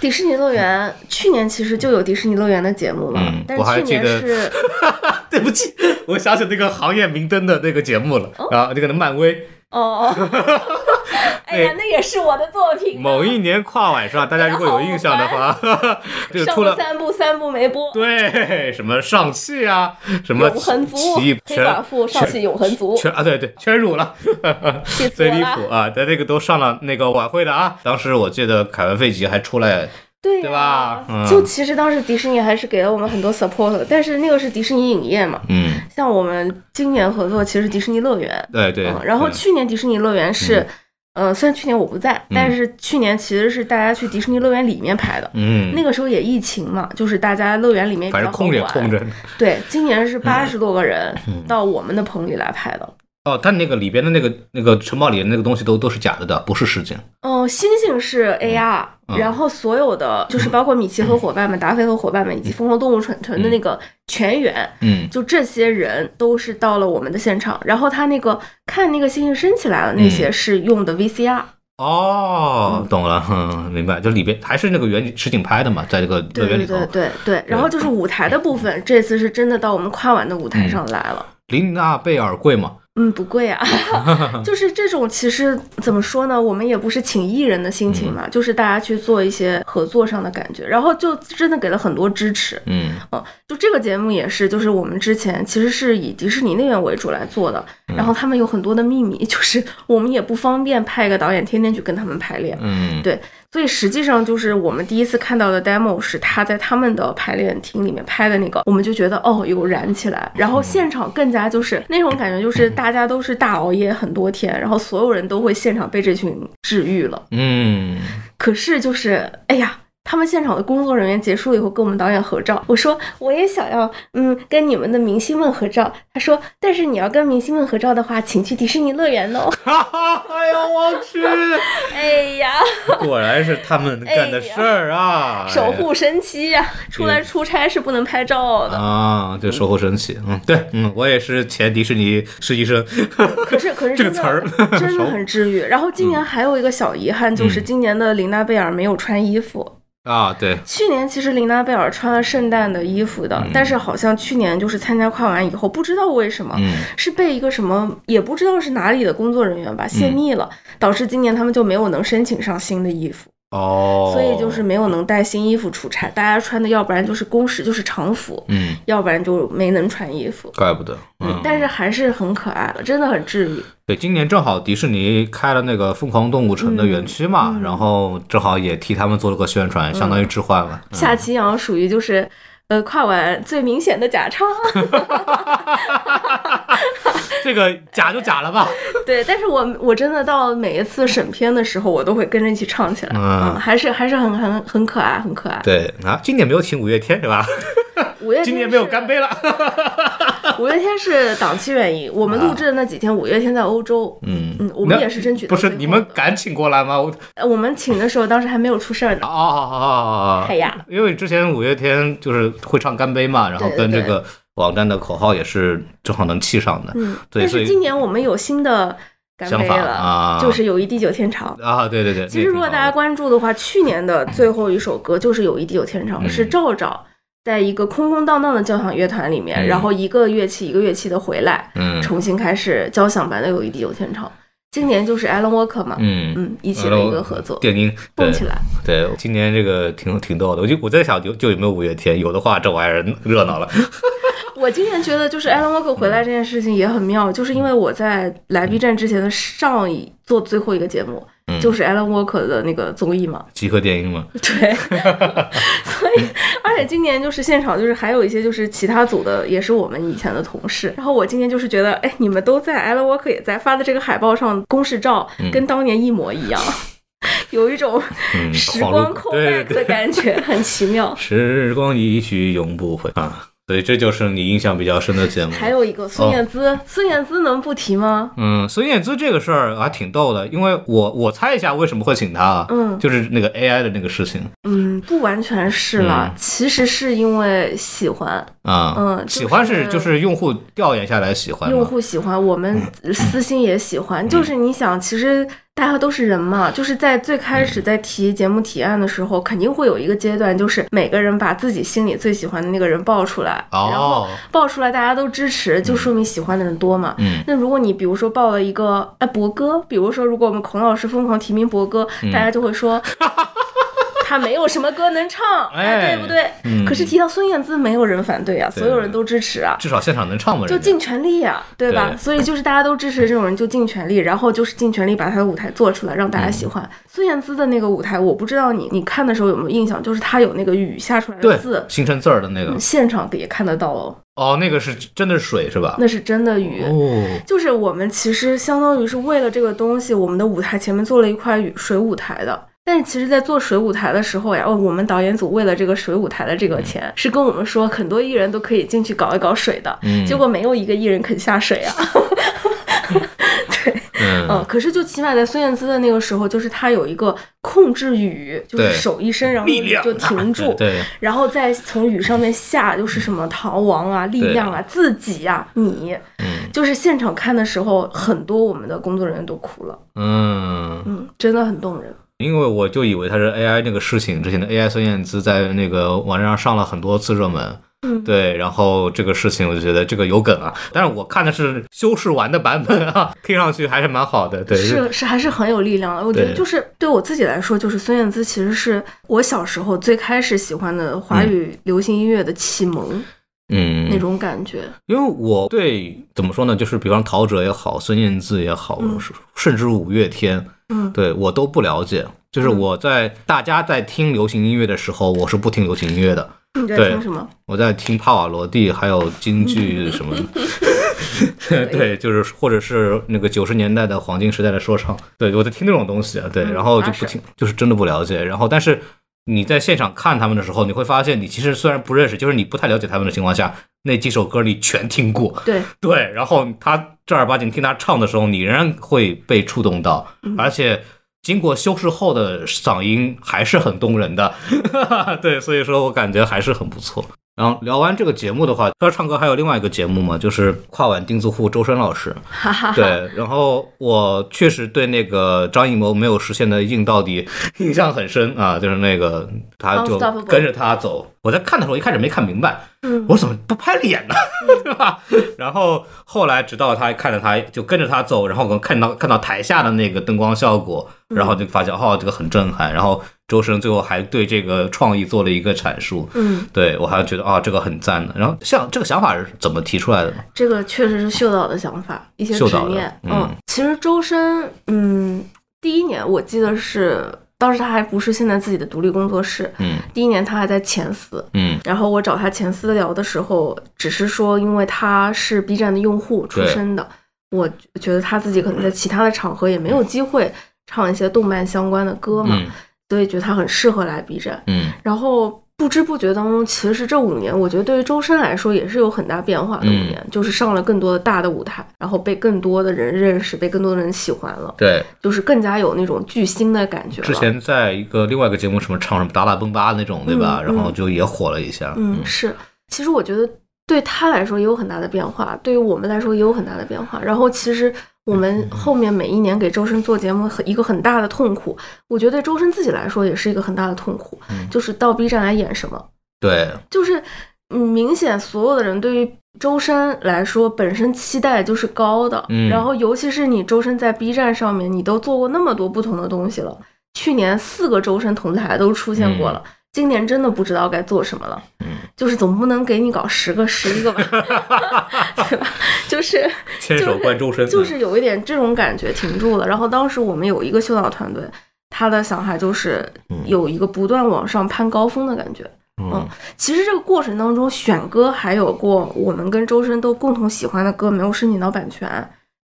迪士尼乐园去年其实就有迪士尼乐园的节目了，嗯但我还是去年是 对不起，我想起那个行业明灯的那个节目了，然后那个漫威，哦哦，哎呀，那也是我的作品。某一年跨晚上，大家如果有印象的话，就出了三部，三部没播。对，什么上汽啊，什么永恒族，黑寡妇，上汽永恒族，全啊，对对，全辱了，最离谱啊！在这个都上了那个晚会的啊，当时我记得凯文·费吉还出来。对对吧？就其实当时迪士尼还是给了我们很多 support，但是那个是迪士尼影业嘛。嗯。像我们今年合作，其实迪士尼乐园。对对。然后去年迪士尼乐园是，呃，虽然去年我不在，但是去年其实是大家去迪士尼乐园里面拍的。嗯。那个时候也疫情嘛，就是大家乐园里面反正空着空着。对，今年是八十多个人到我们的棚里来拍的。哦，它那个里边的那个那个城堡里的那个东西都都是假的的，不是实景。哦，星星是 AR，然后所有的就是包括米奇和伙伴们、达菲和伙伴们以及疯狂动物城城的那个全员，嗯，就这些人都是到了我们的现场。然后他那个看那个星星升起来了，那些是用的 VCR。哦，懂了，嗯，明白，就里边还是那个原实景拍的嘛，在这个乐园里头。对对对对，然后就是舞台的部分，这次是真的到我们跨晚的舞台上来了。琳娜贝尔贵吗？嗯，不贵啊，就是这种其实怎么说呢，我们也不是请艺人的心情嘛，就是大家去做一些合作上的感觉，然后就真的给了很多支持。嗯，嗯，就这个节目也是，就是我们之前其实是以迪士尼那边为主来做的，然后他们有很多的秘密，就是我们也不方便派一个导演天天去跟他们排练。嗯，对。所以实际上就是我们第一次看到的 demo 是他在他们的排练厅里面拍的那个，我们就觉得哦有燃起来，然后现场更加就是那种感觉，就是大家都是大熬夜很多天，然后所有人都会现场被这群治愈了。嗯，可是就是哎呀。他们现场的工作人员结束了以后跟我们导演合照，我说我也想要，嗯，跟你们的明星们合照。他说，但是你要跟明星们合照的话，请去迪士尼乐园哦。哎呦我去！哎呀，果然是他们干的事儿啊！守护神奇呀，出来出差是不能拍照的啊。对，守护神奇，嗯，对，嗯，我也是前迪士尼实习生。可是可是这个词儿真的很治愈。然后今年还有一个小遗憾，就是今年的琳娜贝尔没有穿衣服。啊，对，去年其实琳娜贝尔穿了圣诞的衣服的，但是好像去年就是参加跨完以后，不知道为什么，是被一个什么也不知道是哪里的工作人员吧泄密了，导致今年他们就没有能申请上新的衣服。哦，所以就是没有能带新衣服出差，大家穿的要不然就是工时就是常服，嗯，要不然就没能穿衣服。怪不得，嗯，但是还是很可爱的，真的很治愈。对，今年正好迪士尼开了那个疯狂动物城的园区嘛，然后正好也替他们做了个宣传，相当于置换了。夏奇阳属于就是。呃，跨完最明显的假唱，这个假就假了吧。对，但是我我真的到每一次审片的时候，我都会跟着一起唱起来，嗯，还是还是很很很可爱，很可爱。对啊，今年没有请五月天是吧？五月天今年没有干杯了。五月天是档期原因，我们录制的那几天，五月天在欧洲。嗯嗯，我们也是争取。不是你们敢请过来吗？我我们请的时候，当时还没有出事儿呢。哦哦哦哦！哎呀，因为之前五月天就是会唱干杯嘛，然后跟这个网站的口号也是正好能气上的。嗯，但是今年我们有新的干杯了，就是《友谊地久天长》啊！对对对。其实如果大家关注的话，去年的最后一首歌就是《友谊地久天长》，是赵赵。在一个空空荡荡的交响乐团里面，然后一个乐器一个乐器的回来，嗯，重新开始交响版的《友谊地久天长》。今年就是 Alan Walker 嘛，嗯嗯，一起的一个合作，电音蹦起来。对，今年这个挺挺逗的，我就我在想，就就有没有五月天？有的话，这玩意儿热闹了。我今年觉得就是 Alan Walker 回来这件事情也很妙，就是因为我在来 B 站之前的上一做最后一个节目。就是 Alan Walker 的那个综艺嘛，集合电影嘛。对，所以而且今年就是现场就是还有一些就是其他组的也是我们以前的同事。然后我今年就是觉得，哎，你们都在，Alan Walker 也在发的这个海报上公示照跟当年一模一样，有一种时光扣 back 的感觉，很奇妙。时光一去永不回啊。所以这就是你印象比较深的节目。还有一个孙燕姿，孙燕姿能不提吗？嗯，孙燕姿这个事儿还挺逗的，因为我我猜一下为什么会请她啊，嗯，就是那个 AI 的那个事情。嗯，不完全是了，其实是因为喜欢啊，嗯，喜欢是就是用户调研下来喜欢，用户喜欢，我们私心也喜欢。就是你想，其实大家都是人嘛，就是在最开始在提节目提案的时候，肯定会有一个阶段，就是每个人把自己心里最喜欢的那个人报出来，然后哦，报出来大家都支持，就说明喜欢的人多嘛。嗯。那如果你比如说报了一个哎博哥，比如说如果我们孔老师疯狂提名博哥，嗯。大家就会说 他没有什么歌能唱，哎对不对？嗯可是提到孙燕姿，没有人反对啊，所有人都支持啊。至少现场能唱嘛，人就尽全力呀、对吧？对所以就是大家都支持这种人，就尽全力，然后就是尽全力把他的舞台做出来，让大家喜嗯欢。孙燕姿的那个舞台，我不知道你你看的时候有没有印象，就是他有那个雨下出来的字，形成字儿的那个嗯，现场也看得到哦，哦，那个是真的是水是吧？那是真的雨。哦，就是我们其实相当于是为了这个东西，我们的舞台前面做了一块雨水舞台的。但是其实，在做水舞台的时候呀，哦，我们导演组为了这个水舞台的这个钱，是跟我们说很多艺人都可以进去搞一搞水的，嗯。结果没有一个艺人肯下水啊。对，嗯。嗯，可是就起码在孙燕姿的那个时候，就是她有一个控制雨，就是手一伸，然后力量雨就停住，对，然后再从雨上面下，就是什么逃亡啊、力量啊、自己啊、你，嗯。就是现场看的时候，很多我们的工作人员都哭了，嗯，嗯，真的很动人。因为我就以为他是 AI 那个事情，之前的 AI 孙燕姿在那个网站上上了很多次热门。嗯对，然后这个事情我就觉得这个有梗啊，但是我看的是修饰完的版本啊，听上去还是蛮好的。对，是是还是很有力量的。我觉得就是对我自己来说，就是孙燕姿其实是我小时候最开始喜欢的华语流行音乐的启蒙、嗯，那种感觉。因为我对怎么说呢，就是比方陶喆也好，孙燕姿也好，嗯甚至五月天，嗯对我都不了解。就是我在大家在听流行音乐的时候，我是不听流行音乐的，你在对听什么？我在听帕瓦罗蒂，还有京剧什么的。对，就是或者是那个九十年代的黄金时代的说唱，对我在听那种东西啊，对，嗯然后就不听，就是真的不了解。然后，但是你在现场看他们的时候，你会发现，你其实虽然不认识，就是你不太了解他们的情况下，那几首歌你全听过，对，对，然后他正儿八经听他唱的时候，你仍然会被触动到，嗯。而且经过修饰后的嗓音还是很动人的，对，所以说我感觉还是很不错。然后聊完这个节目的话，除了唱歌还有另外一个节目嘛，就是跨晚钉子户周深老师。对，然后我确实对那个张艺谋没有实现的硬到底 印象很深啊，就是那个他就跟着他走。我在看的时候一开始没看明白，嗯我怎么不拍脸呢？对吧？然后后来直到他看着他就跟着他走，然后我看到看到台下的那个灯光效果，然后就发现哦，这个很震撼。然后周深最后还对这个创意做了一个阐述，嗯，对我还觉得啊、这个很赞的。然后像这个想法是怎么提出来的呢？这个确实是秀导的想法，一些秀导的执念。嗯其实周深，嗯，第一年我记得是当时他还不是现在自己的独立工作室，嗯第一年他还在前司。嗯然后我找他前司聊的时候，只是说因为他是 B 站的用户出身的，我觉得他自己可能在其他的场合也没有机会唱一些动漫相关的歌嘛，嗯所以觉得他很适合来 B 站。嗯然后不知不觉当中，其实这五年，我觉得对于周深来说也是有很大变化的五嗯年，就是上了更多的大的舞台，然后被更多的人认识，被更多的人喜欢了，对，就是更加有那种巨星的感觉。之前在一个另外一个节目什么唱什么达拉崩吧那种，对吧？嗯然后就也火了一下。嗯，是，其实我觉得对他来说也有很大的变化，对于我们来说也有很大的变化。然后其实我们后面每一年给周深做节目，很一个很大的痛苦，我觉得对周深自己来说也是一个很大的痛苦，嗯就是到 B 站来演什么。对，就是嗯，明显所有的人对于周深来说，本身期待就是高的。嗯然后尤其是你周深在 B 站上面，你都做过那么多不同的东西了，去年四个周深同台都出现过了。今年真的不知道该做什么了，嗯，就是总不能给你搞十个、十一个吧，对吧？就是牵手观周深，就是有一点这种感觉停住了。然后当时我们有一个秀导团队，他的想法就是有一个不断往上攀高峰的感觉。嗯其实这个过程当中，选歌还有过我们跟周深都共同喜欢的歌没有申请到版权，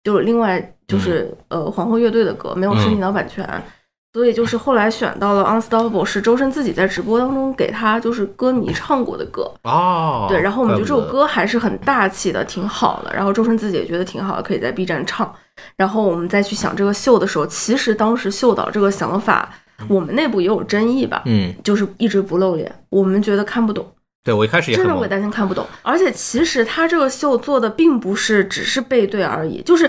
就是另外就是、呃皇后乐队的歌没有申请到版权，所以就是后来选到了 Unstoppable 是周深自己在直播当中给他就是歌迷唱过的歌，哦，对，然后我们觉得这首歌还是很大气的，挺好的，然后周深自己也觉得挺好的，可以在 B 站唱，然后我们再去想这个秀的时候，其实当时秀导这个想法，我们内部也有争议吧，嗯，就是一直不露脸，我们觉得看不懂。对我一开始也真的我也担心看不懂。而且其实他这个秀做的并不是只是背对而已，就是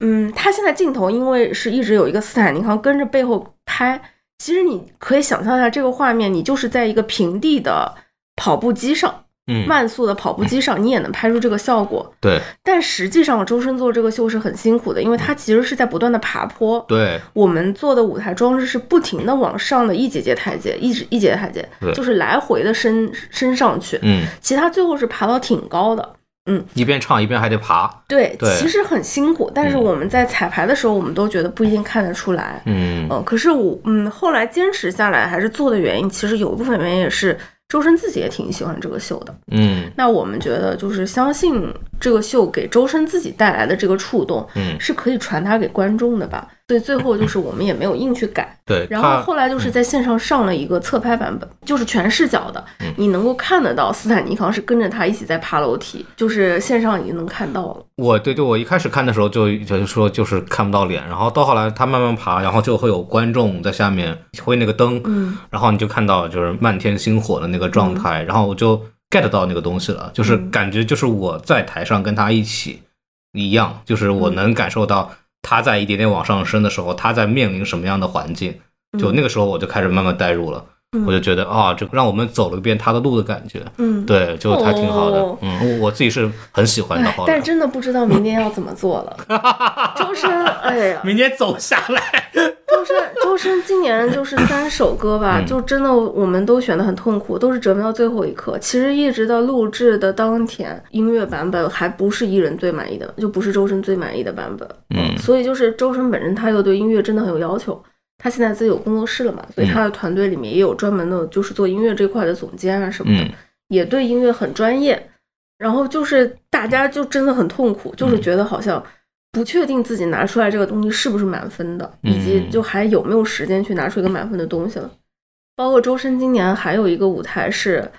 嗯，他现在镜头因为是一直有一个斯坦尼康跟着背后拍，其实你可以想象一下这个画面，你就是在一个平地的跑步机上。嗯，慢速的跑步机上，你也能拍出这个效果。对，但实际上周深做这个秀是很辛苦的，因为他其实是在不断的爬坡。对，我们做的舞台装置是不停的往上的一节节台阶，一直一节台阶，就是来回的升升上去。嗯，其他最后是爬到挺高的。嗯，一边唱一边还得爬。对，其实很辛苦，但是我们在彩排的时候，我们都觉得不一定看得出来。嗯嗯，可是我嗯后来坚持下来还是做的原因，其实有一部分原因也是。周深自己也挺喜欢这个秀的，嗯，那我们觉得就是相信这个秀给周深自己带来的这个触动，嗯，是可以传达给观众的吧。所以最后就是我们也没有硬去改，对。然后后来就是在线上上了一个侧拍版本，就是全视角的，你能够看得到斯坦尼康是跟着他一起在爬楼梯，就是线上已经能看到了。我对对，我一开始看的时候就就说就是看不到脸，然后到后来他慢慢爬，然后就会有观众在下面挥那个灯，嗯，然后你就看到就是漫天星火的那个状态，然后我就 get 到那个东西了，就是感觉就是我在台上跟他一起一样，就是我能感受到。他在一点点往上升的时候，他在面临什么样的环境？就那个时候，我就开始慢慢代入了。我就觉得啊，这让我们走了一遍他的路的感觉。嗯，对，就还挺好的。嗯，我自己是很喜欢的。但真的不知道明年要怎么做了。周深，哎呀，明年走下来。周深，周深今年就是三首歌吧，就真的我们都选的很痛苦，都是折磨到最后一刻。其实一直到录制的当天，音乐版本还不是艺人最满意的，就不是周深最满意的版本。嗯，所以就是周深本身他又对音乐真的很有要求。他现在自己有工作室了嘛，所以他的团队里面也有专门的，就是做音乐这块的总监啊什么的，也对音乐很专业。然后就是大家就真的很痛苦，就是觉得好像不确定自己拿出来这个东西是不是满分的，以及就还有没有时间去拿出一个满分的东西了。包括周深今年还有一个舞台是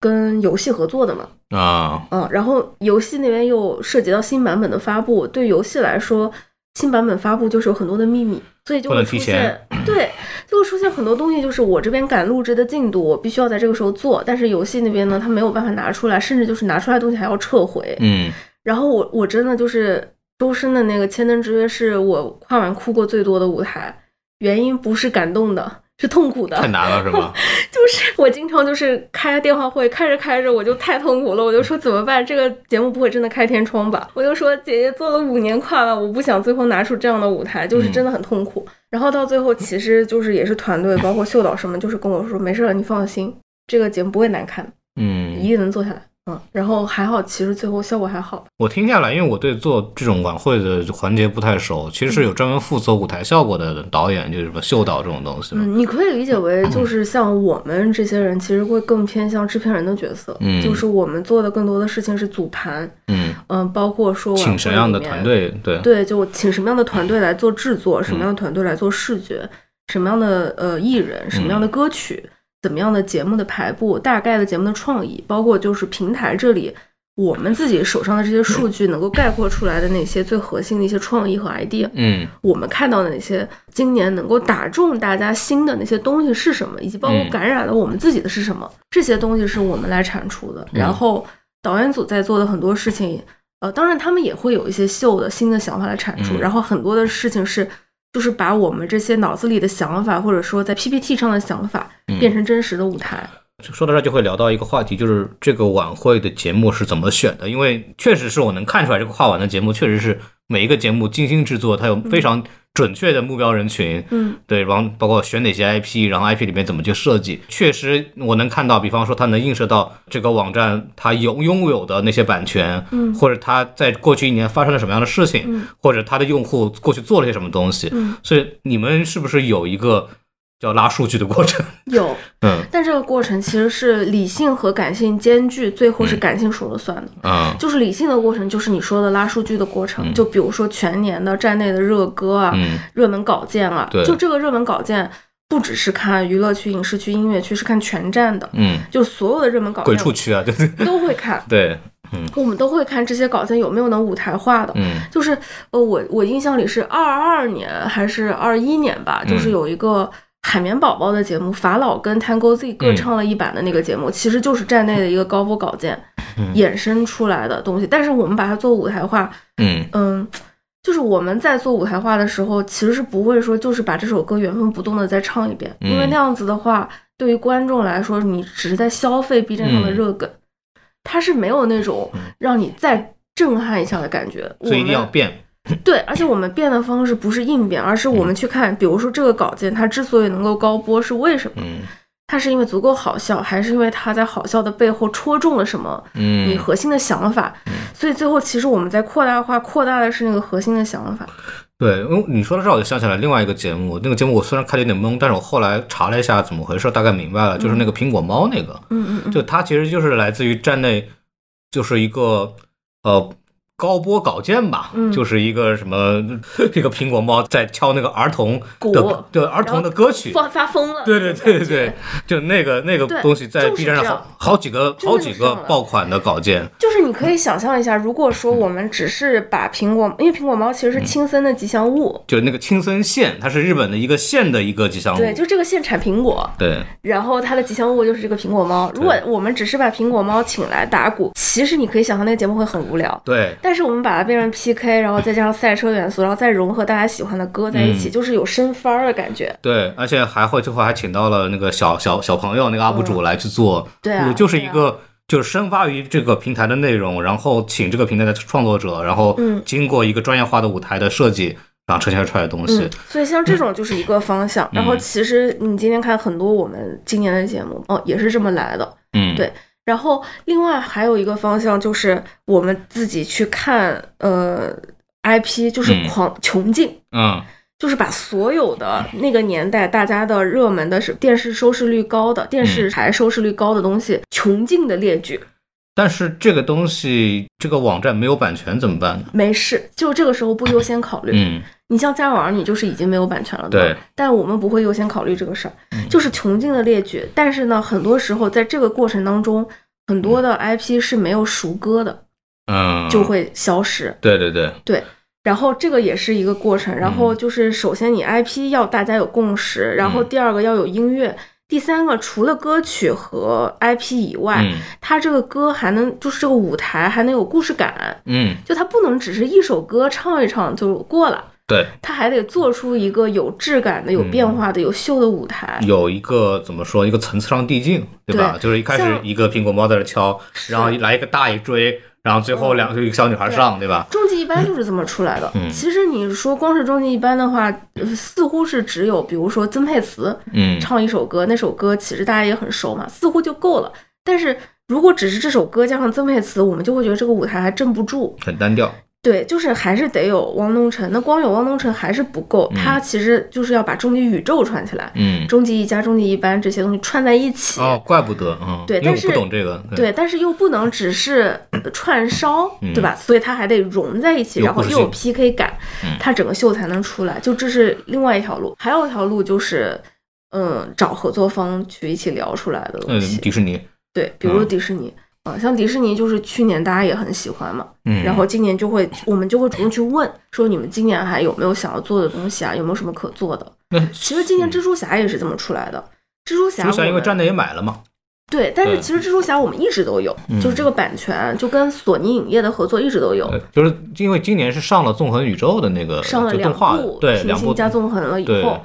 跟游戏合作的嘛，啊，嗯，然后游戏那边又涉及到新版本的发布，对游戏来说。新版本发布就是有很多的秘密，所以就会出现对，就会出现很多东西，就是我这边赶录制的进度，我必须要在这个时候做，但是游戏那边呢，他没有办法拿出来，甚至就是拿出来的东西还要撤回。嗯，然后我我真的就是周深的那个《千灯之约》是我跨完哭过最多的舞台，原因不是感动的。是痛苦的，太难了，是吗？就是我经常就是开电话会，开着开着我就太痛苦了，我就说怎么办？这个节目不会真的开天窗吧？我就说姐姐做了五年跨了，我不想最后拿出这样的舞台，就是真的很痛苦。然后到最后，其实就是也是团队，包括秀导什么，就是跟我说没事了，你放心，这个节目不会难看，嗯，一定能做下来。嗯，然后还好，其实最后效果还好。我听下来，因为我对做这种晚会的环节不太熟，其实是有专门负责舞台效果的导演，就是什么秀导这种东西。嗯，你可以理解为就 是像我们这些人，其实会更偏向制片人的角色。嗯，就是我们做的更多的事情是组盘。嗯嗯，包括说请什么样的团队，对对，就请什么样的团队来做制作，什么样的团队来做视觉，什么样的呃艺人，什么样的歌曲，怎么样的节目的排布，大概的节目的创意，包括就是平台这里。我们自己手上的这些数据能够概括出来的那些最核心的一些创意和 idea，嗯，我们看到的那些今年能够打中大家心的那些东西是什么，以及包括感染了我们自己的是什么，这些东西是我们来产出的。然后导演组在做的很多事情，呃，当然他们也会有一些秀的新的想法来产出。然后很多的事情是，就是把我们这些脑子里的想法，或者说在 PPT 上的想法，变成真实的舞台。说到这就会聊到一个话题，就是这个晚会的节目是怎么选的？因为确实是我能看出来，这个跨晚的节目确实是每一个节目精心制作，它有非常准确的目标人群。嗯，对，然后包括选哪些 IP，然后 IP 里面怎么去设计，确实我能看到，比方说它能映射到这个网站它有拥有的那些版权，嗯，或者它在过去一年发生了什么样的事情，嗯，或者它的用户过去做了些什么东西，嗯，所以你们是不是有一个？叫拉数据的过程。有，嗯，但这个过程其实是理性和感性兼具，最后是感性说了算的，嗯，就是理性的过程，就是你说的拉数据的过程，就比如说全年的站内的热歌啊，热门稿件啊，就这个热门稿件不只是看娱乐区、影视区、音乐区，是看全站的，嗯，就所有的热门稿件，鬼畜区啊，对对，都会看，对，嗯，我们都会看这些稿件有没有能舞台化的，嗯，就是呃，我我印象里是二二年还是二一年吧，就是有一个。海绵宝宝的节目，法老跟 Tango Z 各唱了一版的那个节目，其实就是站内的一个高播稿件衍生出来的东西。但是我们把它做舞台化，嗯嗯，就是我们在做舞台化的时候，其实是不会说就是把这首歌原封不动的再唱一遍，因为嗯那样子的话，对于观众来说，你只是在消费 B 站上的嗯热梗，它是没有那种让你再震撼一下的感觉。所以一定要变。对，而且我们变的方式不是硬变，而是我们去看，比如说这个稿件它之所以能够高播是为什么？嗯它是因为足够好笑，还是因为它在好笑的背后戳中了什么嗯你嗯，核心的想法？所以最后其实我们在扩大化，扩大的是那个核心的想法。对，因为你说到这儿，我就想起来另外一个节目。那个节目我虽然看的有点懵，但是我后来查了一下怎么回事，大概明白了，就是那个苹果猫那个，嗯嗯嗯，就它其实就是来自于站内，就是一个呃高播稿件吧，嗯。就是一个什么 这个苹果猫在敲那个儿童鼓。的对儿童的歌曲。发发疯了。对对对对对，就那个那个东西在 B 站上好好几个好几个爆款的稿件，就是你可以想象一下，如果说我们只是把苹果，因为苹果猫其实是青森的吉祥物，就那个青森县，它是日本的一个县的一个吉祥物。对，就这个县产苹果，对。然后它的吉祥物就是这个苹果猫。如果我们只是把苹果猫请来打鼓，其实你可以想象那个节目会很无聊。对但是我们把它变成 PK，然后再加上赛车元素，然后再融合大家喜欢的歌在一起，嗯就是有生番儿的感觉。对，而且还会最后还请到了那个小小小朋友那个 UP 主来去做，嗯对啊就是一个。就是生发于这个平台的内容，然后请这个平台的创作者，然后嗯经过一个专业化的舞台的设计，然后呈现出来的东西嗯。，所以像这种就是一个方向。然后嗯其实你今天看很多我们今年的节目，哦，也是这么来的。嗯，对然后另外还有一个方向就是我们自己去看，呃，IP 就是嗯狂穷尽。嗯就是把所有的那个年代大家的热门的是电视收视率高的、电嗯视台收视率高的东西穷尽的列举。但是这个东西，这个网站没有版权怎么办呢？没事，就这个时候不优先考虑。嗯你像家网，你就是已经没有版权了，吧对，嗯但我们不会优先考虑这个事儿，就是穷尽的列举。但是呢，很多时候在这个过程当中，很多的 IP 是没有熟歌的，嗯，就会消失。对对对，对，然后这个也是一个过程。然后就是首先你 IP 要大家有共识，然后嗯第二个要有音乐。第三个，除了歌曲和 IP 以外，嗯它这个歌还能就是这个舞台还能有故事感，嗯，就它不能只是一首歌唱一唱就过了，对，它还得做出一个有质感的、有变化的、有秀的舞台。有一个怎么说，一个层次上递进，对吧？对就是一开始一个苹果猫在这敲，然后来一个大一追，然后最后两个一个小女孩上，对吧？终极一般就是这么出来的。嗯其实你说光是终极一班的话，呃似乎是只有比如说曾沛慈嗯唱一首歌，那首歌其实大家也很熟嘛，似乎就够了。但是如果只是这首歌加上曾沛慈，我们就会觉得这个舞台还镇不住。很单调。对，就是还是得有汪东城。那光有汪东城还是不够，嗯他其实就是要把终极宇宙串起来，嗯，终极一家终极一班这些东西串在一起。哦，怪不得，嗯，对但是不懂这个，对，但是又不能只是呃串烧，嗯对吧？所以它还得融在一起，然后又有 PK 感嗯，它整个秀才能出来。就这是另外一条路，还有一条路就是，嗯，找合作方去一起聊出来的东嗯，西。迪士尼，对，比如嗯迪士尼，啊，像迪士尼就是去年大家也很喜欢嘛，嗯，然后今年就会我们就会主动去问，说你们今年还有没有想要做的东西啊？有没有什么可做的？那其实今年蜘蛛侠也是这么出来的。蜘蛛侠蜘蛛侠因为站内也买了嘛，对，但是其实蜘蛛侠我们一直都有，嗯就是这个版权就跟索尼影业的合作一直都有，呃就是因为今年是上了纵横宇宙的那个上了两部对两部平行加纵横了以后，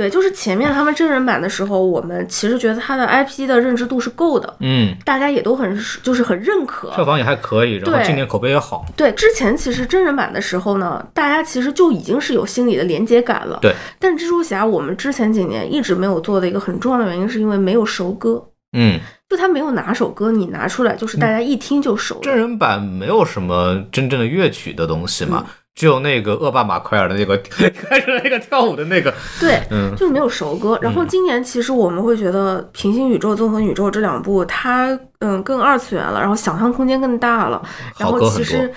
对，就是前面他们真人版的时候，我们其实觉得他的 IP 的认知度是够的，嗯，大家也都很就是很认可。票房也还可以，然后对今年口碑也好，对，之前其实真人版的时候呢，大家其实就已经是有心理的连接感了。对，但蜘蛛侠我们之前几年一直没有做的一个很重要的原因，是因为没有熟歌，嗯，就他没有哪首歌你拿出来就是大家一听就熟的。真人版没有什么真正的乐曲的东西嘛，嗯只有那个恶霸马奎尔的那个 开始那个跳舞的那个，对，嗯就是没有熟歌。然后今年其实我们会觉得《平行宇宙》《纵横宇宙》这两部它嗯更二次元了，然后想象空间更大了，然后其实。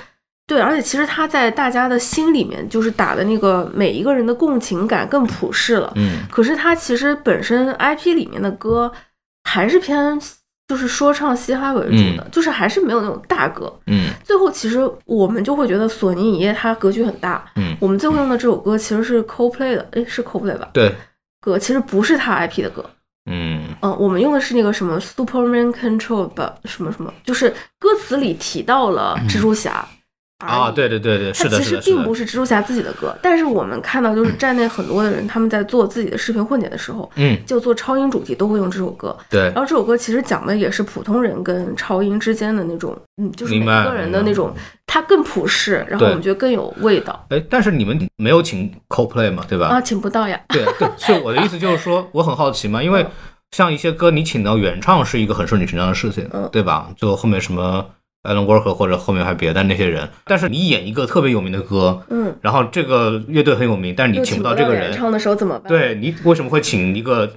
对，而且其实它在大家的心里面就是打的那个每一个人的共情感更普世了。嗯可是它其实本身 IP 里面的歌还是偏就是说唱嘻哈为主的，就是还是没有那种大歌。嗯最后其实我们就会觉得索尼影业它格局很大。嗯，我们最后用的这首歌其实是 CoPlay 的，诶，是 CoPlay 吧？对，歌其实不是他 IP 的歌，嗯嗯，我们用的是那个什么 Superman Control 吧，什么什么，就是歌词里提到了蜘蛛侠，啊，对对对对，它是的，其实并不是蜘蛛侠自己的歌，但是我们看到就是站内很多的人，他们在做自己的视频混剪的时候，嗯，就做超英主题都会用这首歌。对然，后这首歌其实讲的也是普通人跟超英之间的那种，嗯，就是个人的那种，它更普世，然后我们觉得更有味道哎，但是你们没有请 CoPlay 嘛，对吧？啊，请不到呀。对对，所以我的意思就是说，我很好奇嘛，因为像一些歌，你请到原唱是一个很顺理成章的事情，嗯对吧？就后面什么 Alan Walker 或者后面还别的那些人，但是你演一个特别有名的歌，嗯，然后这个乐队很有名，但是你请请不到这个人，唱的时候怎么办？对你为什么会请一个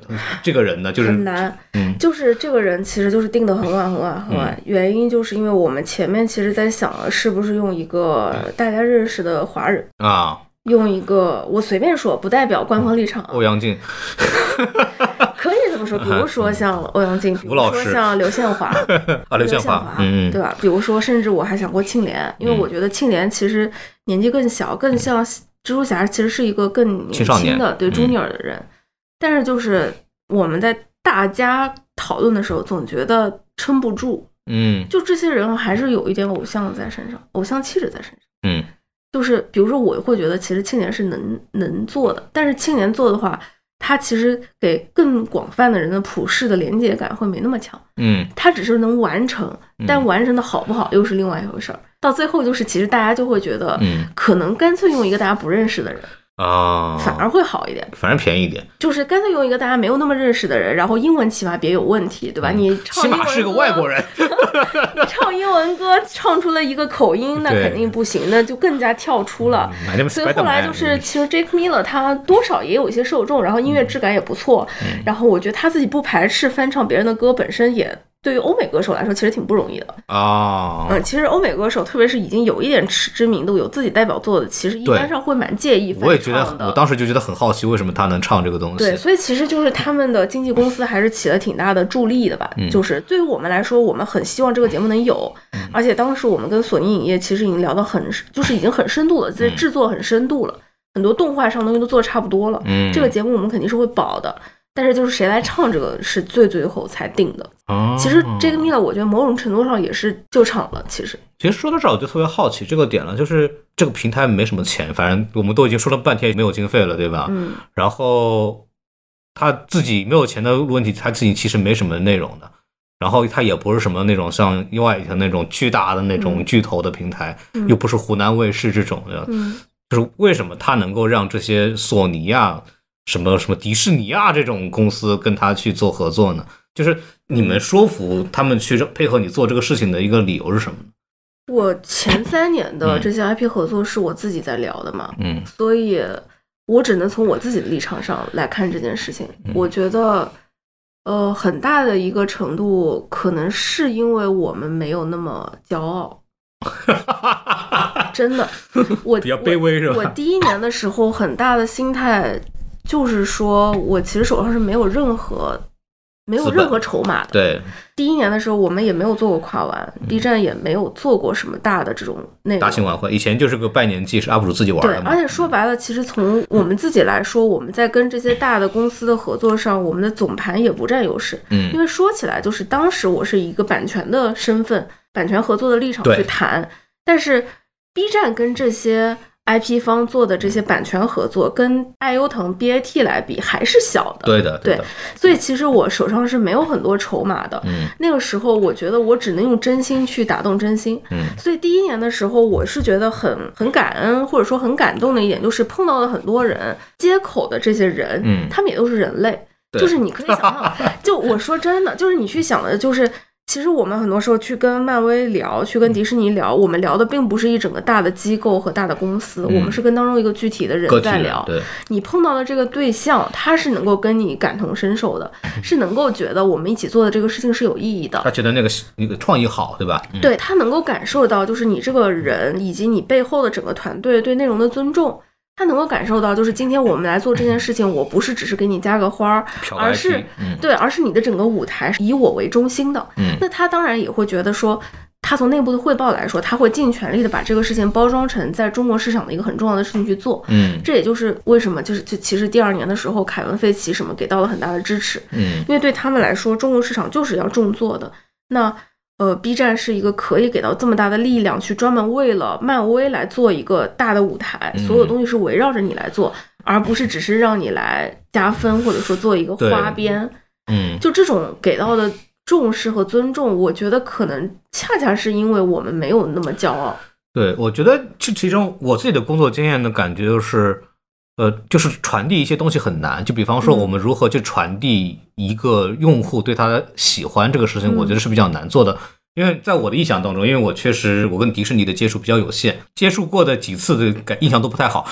这个人呢？就是很难。嗯。就是这个人其实就是定的很晚很晚很晚，原因就是因为我们前面其实在想，是不是用一个大家认识的华人，啊，用一个我随便说，不代表官方立场。啊，欧阳靖 可以这么说，比如说像欧阳靖，比如说像刘宪华，啊，刘宪华华，，嗯嗯，对吧？比如说，甚至我还想过庆怜，因为我觉得庆怜其实年纪更小，更像蜘蛛侠，其实是一个更年年轻的对嗯。junior 的人。但是就是我们在大家讨论的时候，总觉得撑不住，嗯。就这些人还是有一点偶像在身上，偶像气质在身上。嗯。就是比如说，我会觉得其实庆怜是能能做的，但是庆怜做的话，他其实给更广泛的人的普世的连接感会没那么强。嗯它只是能完成，但完成的好不好又是另外一回事儿。到最后就是，其实大家就会觉得，嗯可能干脆用一个大家不认识的人，啊，反而会好一点。反正便宜一点，就是干脆用一个大家没有那么认识的人，然后英文起码别有问题，对吧？你唱英文嗯起码是个外国人，你 唱英文歌唱出了一个口音，那肯定不行，那就更加跳出了。所以后来就是，其实 Jake Miller 他多少也有一些受众，然后音乐质感也不错，嗯。然后我觉得他自己不排斥翻唱别人的歌，本身也对于欧美歌手来说其实挺不容易的。啊，嗯，其实欧美歌手，特别是已经有一点知知名度、有自己代表作的，其实一般上会蛮介意翻我也觉得唱，的我当时就觉得很好奇，为什么他能唱这个东西？对，所以其实就是他们的经纪公司还是起了挺大的助力的吧。嗯 就是对于我们来说，我们很希望这个节目能有，嗯 而且当时我们跟索尼影业其实已经聊到很，就是已经很深度了，在制作很深度了，很多动画上东西都做的差不多了。嗯，这个节目我们肯定是会保的。但是就是谁来唱这个是最最后才定的。哦其实这个 Mila 我觉得某种程度上也是救场了。其实其实说到这儿，我就特别好奇这个点了，就是这个平台没什么钱，反正我们都已经说了半天没有经费了，对吧？嗯，然后他自己没有钱的问题，他自己其实没什么内容的。然后他也不是什么那种像另外一条那种巨大的那种嗯巨头的平台，嗯又不是湖南卫视这种的，嗯就是为什么他能够让这些索尼呀、什么什么迪士尼啊这种公司跟他去做合作呢？就是你们说服他们去配合你做这个事情的一个理由是什么呢？我前三年的嗯这些 IP 合作是我自己在聊的嘛，嗯所以我只能从我自己的立场上来看这件事情。嗯我觉得，呃，很大的一个程度可能是因为我们没有那么骄傲，真的，我 比较卑微是吧？我第一年的时候，很大的心态就是说我其实手上是没有任何。没有任何筹码的。对，第一年的时候，我们也没有做过跨玩，B 站也没有做过什么大的这种内容。嗯大型晚会以前就是个拜年季，是 UP 主自己玩对，的对。而且说白了，其实从我们自己来说，我们在跟这些大的公司的合作上，我们的总盘也不占优势。嗯因嗯为说起来，就是当时我是以一个版权的身份、版权合作的立场去谈，但是 B 站跟这些 IP 方做的这些版权合作，跟爱优腾 BAT 来比还是小的。对的，对的，所以其实我手上是没有很多筹码的。嗯那个时候，我觉得我只能用真心去打动真心。嗯所以第一年的时候，我是觉得很很感恩，或者说很感动的一点，就是碰到了很多人接口的这些人，嗯他们也都是人类，就是你可以想想，就我说真的，就是你去想的，就是其实我们很多时候去跟漫威聊，去跟迪士尼聊，我们聊的并不是一整个大的机构和大的公司，嗯我们是跟当中一个具体的人在聊。对，你碰到的这个对象，他是能够跟你感同身受的，嗯 是能够觉得我们一起做的这个事情是有意义的。他觉得那个那个创意好，对吧？嗯对他能够感受到，就是你这个人以及你背后的整个团队对内容的尊重。他能够感受到，就是今天我们来做这件事情，我不是只是给你加个花儿，而是嗯对，而是你的整个舞台是以我为中心的。嗯那他当然也会觉得说，他从内部的汇报来说，他会尽全力的把这个事情包装成在中国市场的一个很重要的事情去做。嗯这也就是为什么，就是就其实第二年的时候，凯文·费奇什么给到了很大的支持，嗯因为对他们来说，中国市场就是要重做的。那呃，B 站是一个可以给到这么大的力量，去专门为了漫威来做一个大的舞台，嗯所有东西是围绕着你来做，而不是只是让你来加分或者说做一个花边。嗯，就这种给到的重视和尊重，我觉得可能恰恰是因为我们没有那么骄傲。对，我觉得这其中我自己的工作经验的感觉就是，呃，就是传递一些东西很难。就比方说，嗯我们如何去传递一个用户对他的喜欢这个事情，嗯我觉得是比较难做的。因为在我的印象当中，因为我确实我跟迪士尼的接触比较有限，接触过的几次的感印象都不太好。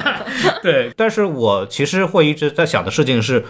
对，但是我其实会一直在想的事情是，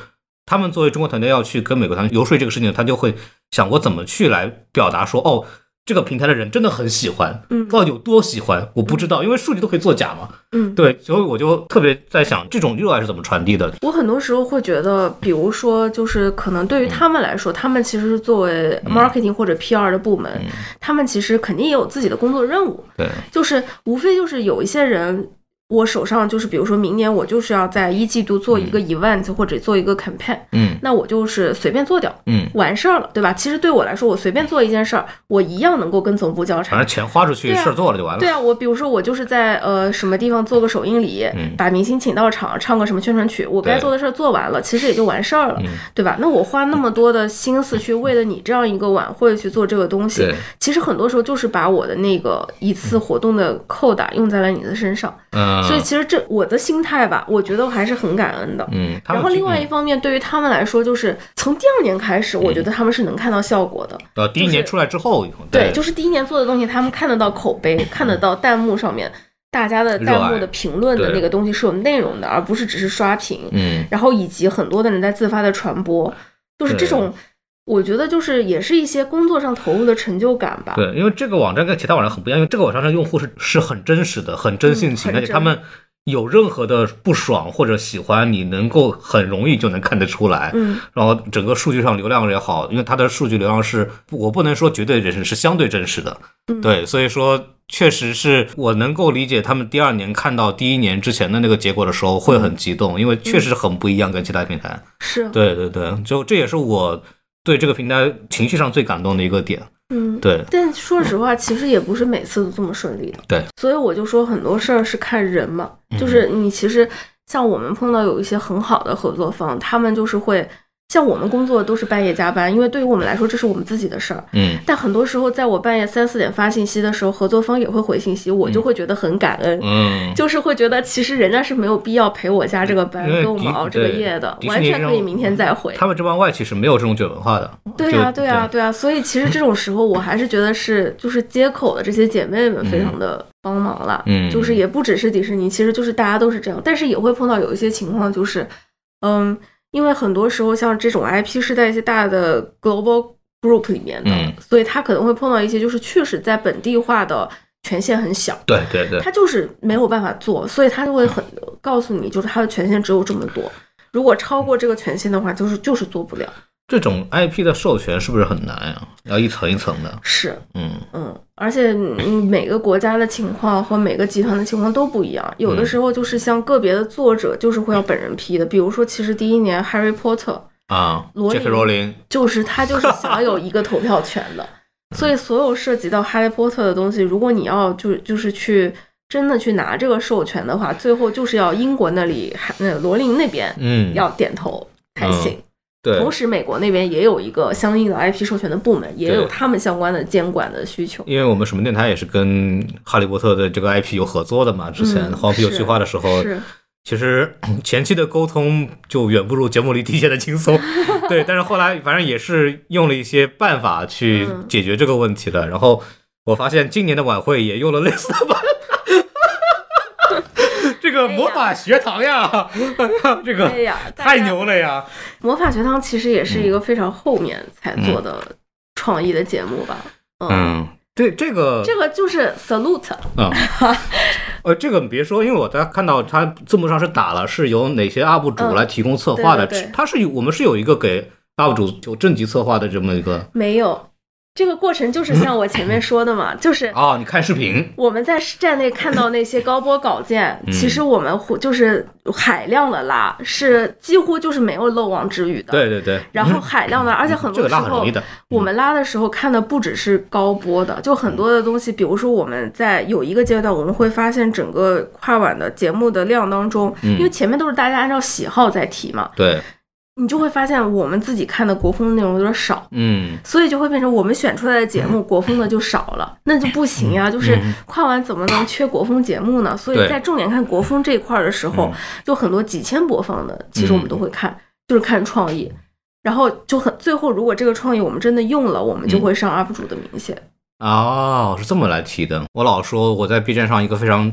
他们作为中国团队要去跟美国团队游说这个事情，他就会想我怎么去来表达说，哦，这个平台的人真的很喜欢，嗯到底有多喜欢，我不知道，因为数据都可以作假嘛。嗯，对，所以我就特别在想，这种热爱是怎么传递的？我很多时候会觉得，比如说，就是可能对于他们来说，他们其实是作为 marketing 或者 PR 的部门，他们其实肯定也有自己的工作任务，对，就是无非就是有一些人。我手上就是，比如说明年我就是要在一季度做一个 event 或者做一个 campaign，嗯那我就是随便做掉，嗯，完事儿了，对吧？其实对我来说，我随便做一件事儿，我一样能够跟总部交差反正。钱花出去，啊事儿做了就完了。对啊，我比如说我就是在呃什么地方做个首映礼，嗯把明星请到场，唱个什么宣传曲，我该做的事儿做完了，其实也就完事儿了，嗯对吧？那我花那么多的心思去为了你这样一个晚会去做这个东西对，其实很多时候就是把我的那个一次活动的扣打用在了你的身上，嗯，所以其实这我的心态吧，我觉得我还是很感恩的。嗯，然后另外一方面，对于他们来说，就是从第二年开始，我觉得他们是能看到效果的。呃第一年出来之后，对，就是第一年做的东西，他们看得到口碑，看得到弹幕上面大家的弹幕的评论的那个东西是有内容的，而不是只是刷屏。嗯。然后以及很多的人在自发的传播，就是这种，我觉得就是也是一些工作上投入的成就感吧。对，因为这个网站跟其他网站很不一样，因为这个网站上用户是是很真实的，很真性情，嗯而且他们有任何的不爽或者喜欢，你能够很容易就能看得出来。嗯，然后整个数据上流量也好，因为它的数据流量是我不能说绝对真实，是相对真实的。嗯对，所以说确实是我能够理解他们第二年看到第一年之前的那个结果的时候会很激动，因为确实很不一样，跟其他平台。是，对对对，就这也是我对这个平台情绪上最感动的一个点。嗯。对，但说实话，其实也不是每次都这么顺利的。对，所以我就说很多事儿是看人嘛，就是你其实像我们碰到有一些很好的合作方，他们就是会像我们工作都是半夜加班，因为对于我们来说这是我们自己的事儿。嗯但很多时候，在我半夜三四点发信息的时候，合作方也会回信息，我就会觉得很感恩，嗯，就是会觉得其实人家是没有必要陪我加这个班，跟我们熬这个夜的，完全可以明天再回。他们这帮外企是没有这种卷文化的。对呀、对呀、对呀、所以其实这种时候，我还是觉得是就是接口的这些姐妹们非常的帮忙了。嗯就是也不只是迪士尼，其实就是大家都是这样，但是也会碰到有一些情况，就是嗯，因为很多时候像这种 IP 是在一些大的 global group 里面的，嗯所以他可能会碰到一些就是确实在本地化的权限很小。对对对，他就是没有办法做，所以他就会很告诉你，就是他的权限只有这么多，如果超过这个权限的话，就是就是做不了。这种 IP 的授权是不是很难呀？要一层一层的。是，嗯。嗯，而且嗯每个国家的情况和每个集团的情况都不一样，有的嗯。时候就是像个别的作者就是会要本人批的，比如说其实第一年 Harry Potter 啊，杰罗琳克罗琳，就是他就是享有一个投票权的，所以所有涉及到 Harry Potter 的东西，如果你要就就是去真的去拿这个授权的话，最后就是要英国那里那罗琳那边嗯，要点头才行。对同时，美国那边也有一个相应的 IP 授权的部门，也有他们相关的监管的需求。因为我们什么电台也是跟哈利波特的这个 IP 有合作的嘛，之前嗯黄皮有是计划的时候，是，其实 前期的沟通就远不如节目里体现的轻松，对，但是后来反正也是用了一些办法去嗯解决这个问题的，然后我发现今年的晚会也用了类似的办法。这个魔法学堂呀，这个哎呀，太牛了呀！魔法学堂其实也是一个非常后面才做的创意的节目吧。嗯，嗯，对这个这个就是 salute。啊，呃，这个你别说，因为我在看到它字幕上是打了是由哪些 UP 主嗯。来提供策划的，对对对。它是有我们是有一个给 UP 主有正级策划的这么一个，没有，这个过程就是像我前面说的嘛，就是 哦，你看视频，我们在站内看到那些高播稿件，嗯其实我们会就是海量的拉，是几乎就是没有漏网之鱼的。。对对对，然后海量的，而且很多时候我们拉的时候看的不只是高播的，就很多的东西，比如说我们在有一个阶段，我们会发现整个跨晚的节目的量当中，嗯因为前面都是大家按照喜好在提嘛，对，你就会发现我们自己看的国风的内容有点少。嗯，所以就会变成我们选出来的节目，国风的就少了，那就不行呀。就是跨完怎么能缺国风节目呢？所以在重点看国风这一块儿的时候，就很多几千播放的，其实我们都会看，就是看创意。然后就很最后，如果这个创意我们真的用了，我们就会上 UP 主的名线。哦，是这么来提的。我老说我在 B 站上一个非常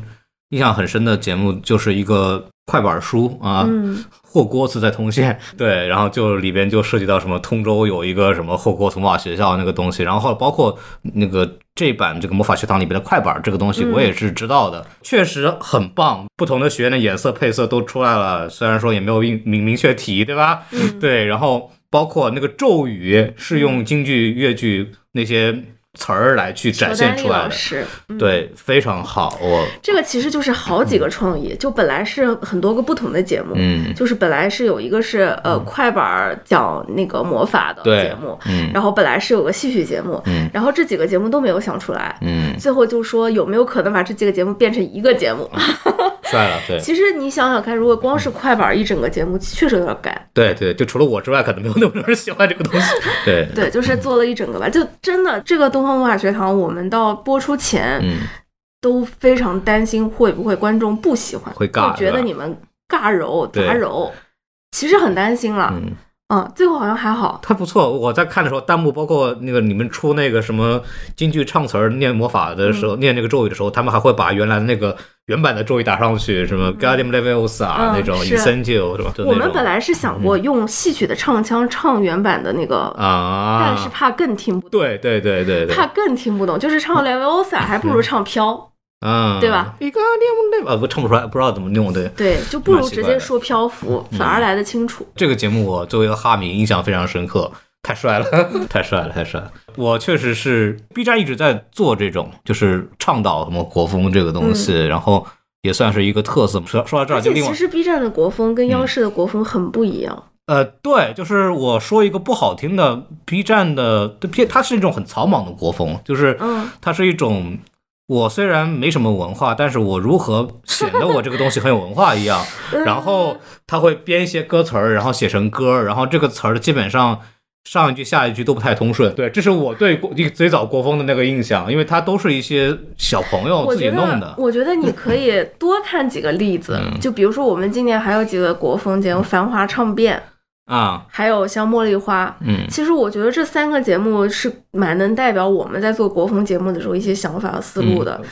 印象很深的节目，就是一个快板书啊，嗯。霍锅子在通县，对，然后就里边就涉及到什么通州有一个什么霍锅魔法学校那个东西，然后包括那个这版这个魔法学堂里边的快板这个东西，嗯。我也是知道的，确实很棒，不同的学院的颜色配色都出来了，虽然说也没有明明明确提，对吧？嗯。对，然后包括那个咒语是用京剧、越剧那些词儿来去展现出来的，老师，嗯对，非常好，我这个其实就是好几个创意，就本来是很多个不同的节目，嗯就是本来是有一个是呃快板讲那个魔法的节目，嗯然后本来是有个戏曲节目，嗯然后这几个节目都没有想出来，嗯，最后就说有没有可能把这几个节目变成一个节目？帅了，对。其实你想想看，如果光是快板一整个节目，确实有点干。对对，就除了我之外，可能没有那么多人喜欢这个东西。对，对，就是做了一整个吧，就真的这个东方魔法学堂，我们到播出前嗯，都非常担心会不会观众不喜欢，会尬觉得你们尬揉杂揉，其实很担心了。嗯，嗯，最后好像还好。他不错。我在看的时候，弹幕包括那个你们出那个什么京剧唱词儿念魔法的时候，念那个咒语的时候，他们还会把原来的那个原版的咒语打上去，什么 Guardian Levels 啊、嗯那种是 incentive 是吧？就我们本来是想过用戏曲的唱腔唱原版的那个，啊，但是怕更听不懂，对对对对对，怕更听不懂，就是唱 Leviosa 还不如唱飘。嗯，对吧一个 Guardian Level 啊，不唱不出来，不知道怎么弄对。对，就不如直接说漂浮，反而来得清楚。这个节目我作为一个哈迷印象非常深刻，太帅了，太帅了，太帅了！我确实是 B 站一直在做这种，就是倡导什么国风这个东西，然后也算是一个特色。说说到这儿，就另外其实 B 站的国风跟嗯央视的国风很不一样。呃，对，就是我说一个不好听的，B 站的对它是一种很草莽的国风，就是嗯，它是一种。我虽然没什么文化，但是我如何显得我这个东西很有文化一样，然后他会编一些歌词儿，然后写成歌，然后这个词儿基本上上一句下一句都不太通顺。对，这是我对国最早国风的那个印象，因为它都是一些小朋友自己弄的，。我觉得你可以多看几个例子，嗯就比如说我们今年还有几个国风节目，《繁华唱变》，啊，还有像《茉莉花》。嗯其实我觉得这三个节目是蛮能代表我们在做国风节目的时候一些想法和思路的。嗯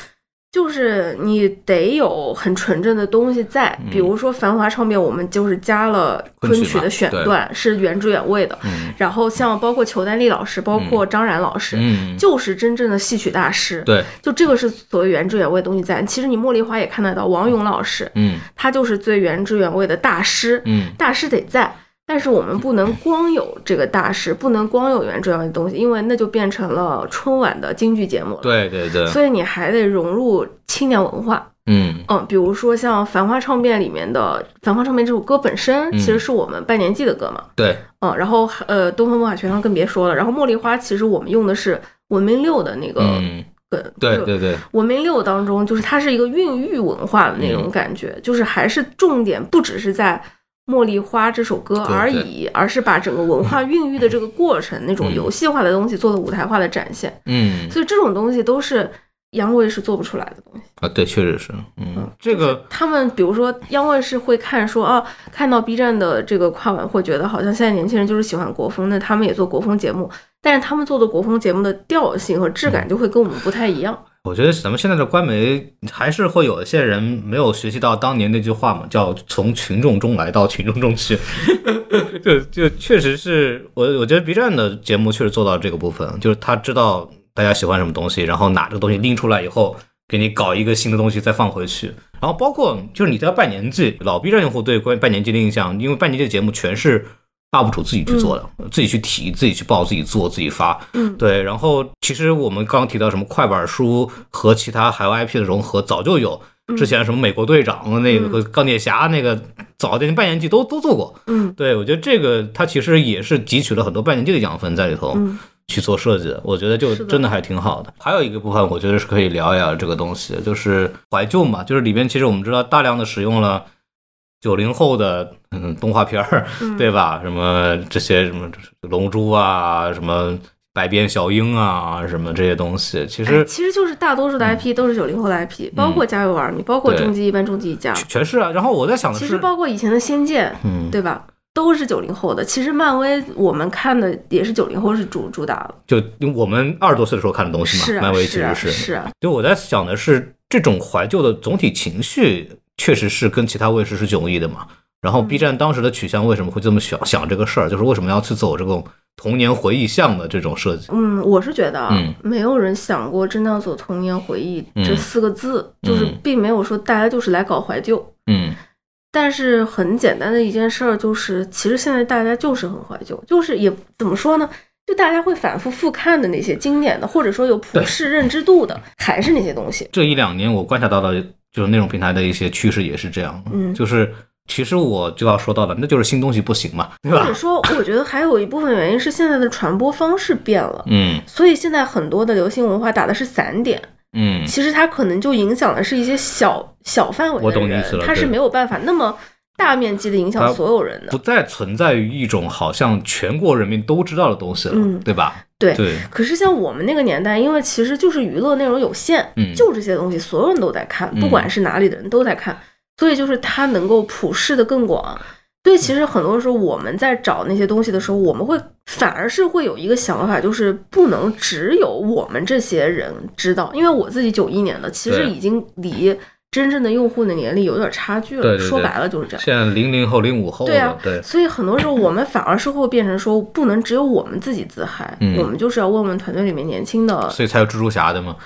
就是你得有很纯正的东西在，比如说《繁华唱变》，我们就是加了昆曲的选段，是原汁原味的。嗯然后像包括裘丹丽老师，包括张然老师，嗯，就是真正的戏曲大师。对，就这个是所谓原汁原味的东西在。其实你茉莉花也看得到，王勇老师嗯他就是最原汁原味的大师，嗯大师得在。但是我们不能光有这个大师，不能光有原汁原味的东西，因为那就变成了春晚的京剧节目了。对对对，所以你还得融入青年文化，嗯。嗯，比如说像《繁花唱变》里面的《繁花唱变》这首歌本身其实是我们拜年季的歌嘛，对，嗯，然后呃，东方魔法学堂更别说了，然后茉莉花其实我们用的是文明六的那个对对对，文明六当中，就是它是一个孕育文化的那种感觉，就是还是重点不只是在《茉莉花》这首歌而已，而是把整个文化孕育的这个过程，那种嗯游戏化的东西做了舞台化的展现。嗯所以这种东西都是央卫是做不出来的东西。啊，对，确实是，嗯，这个他们比如说央卫是会看说啊，看到 B 站的这个跨晚会觉得好像现在年轻人就是喜欢国风，那他们也做国风节目，但是他们做的国风节目的调性和质感就会跟我们不太一样。我觉得咱们现在的官媒还是会有一些人没有学习到当年那句话嘛，叫从群众中来到群众中去。就就确实是我我觉得 B 站的节目确实做到这个部分，就是他知道大家喜欢什么东西，然后拿这个东西拎出来以后，给你搞一个新的东西再放回去。然后包括就是你在拜年季，老 B 站用户对关于拜年季的印象，因为拜年季的节目全是 UP 主自己去做的，自己去提、自己去报、自己做、自己发。嗯对。然后其实我们刚刚提到什么快板书和其他海外 IP 的融合，早就有。之前什么美国队长那个和钢铁侠那个早的半年季都都做过。嗯对，我觉得这个它其实也是汲取了很多半年季的养分在里头。嗯去做设计的，我觉得就真的还挺好的。还有一个部分，我觉得是可以聊一聊这个东西，就是怀旧嘛，就是里边其实我们知道大量的使用了九零后的嗯 动画片儿，嗯对吧？什么这些什么龙珠啊，什么百变小樱啊，什么这些东西，其哎实其实就是大多数的 IP 都是九零后的 IP，、包括家有儿女，包括终极一班、终极一家，全是啊。然后我在想的其，实包括以前的仙剑，嗯，对吧？都是九零后的。其实漫威我们看的也是九零后是主主打的，就我们二十多岁的时候看的东西嘛，是啊漫威其实是啊，就我在想的是，这种怀旧的总体情绪确实是跟其他卫视是迥异的嘛。然后 B 站当时的取向为什么会这么想想这个事儿，就是为什么要去走这种童年回忆向的这种设计？嗯，我是觉得啊，嗯没有人想过真的要走童年回忆这嗯四个字，就是嗯并没有说大家就是来搞怀旧。嗯但是很简单的一件事儿就是，其实现在大家就是很怀旧，就是也怎么说呢？就大家会反复复看的那些经典的，或者说有普世认知度的，还是那些东西。这一两年我观察到的，就是内容平台的一些趋势也是这样，嗯。就是其实我就要说到的，那就是新东西不行嘛，对吧？或者？说，我觉得还有一部分原因是现在的传播方式变了，嗯。所以现在很多的流行文化打的是散点，嗯，其实它可能就影响的是一些小小范围我的人懂你意思了，它是没有办法那么大面积的影响所有人的不。再存在于一种好像全国人民都知道的东西了，嗯对吧？对对，可是像我们那个年代，因为其实就是娱乐内容有限，嗯就这些东西，所有人都在看，嗯不管是哪里的人都在看，所以就是它能够普世的更广。所以其实很多时候我们在找那些东西的时候，我们会反而是会有一个想法，就是不能只有我们这些人知道，因为我自己九一年的，其实已经离真正的用户的年龄有点差距了。对对对说白了就是这样。现在零零后、零五后对啊，对，所以很多时候我们反而是会变成说，不能只有我们自己自嗨，嗯我们就是要问问团队里面年轻的所以才有蜘蛛侠的嘛。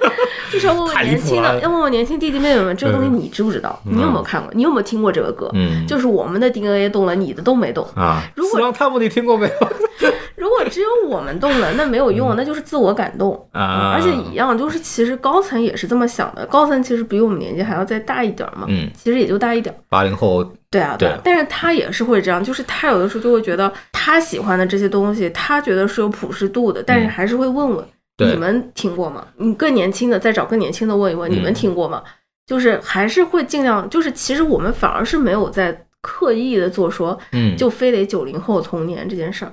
就是要问问年轻的，要问问年轻弟弟妹妹们，这个东西嗯你知不知道？你有没有看过？你有没有听过这个歌？嗯，就是我们的 DNA 动了，你的都没动。啊，如果死亡你听过没有？如果只有我们动了，那没有用，那就是自我感动嗯啊而且一样，就是其实高层也是这么想的，高层其实比我们年纪还要再大一点儿嘛，嗯，其实也就大一点儿。八零后，对啊，对啊，但是他也是会这样，就是他有的时候就会觉得他喜欢的这些东西，他觉得是有普适度的，但是还是会问问、嗯你们听过吗？你更年轻的再找更年轻的问一问，嗯你们听过吗？就是还是会尽量，就是其实我们反而是没有在刻意的做说，嗯，就非得九零后童年这件事儿。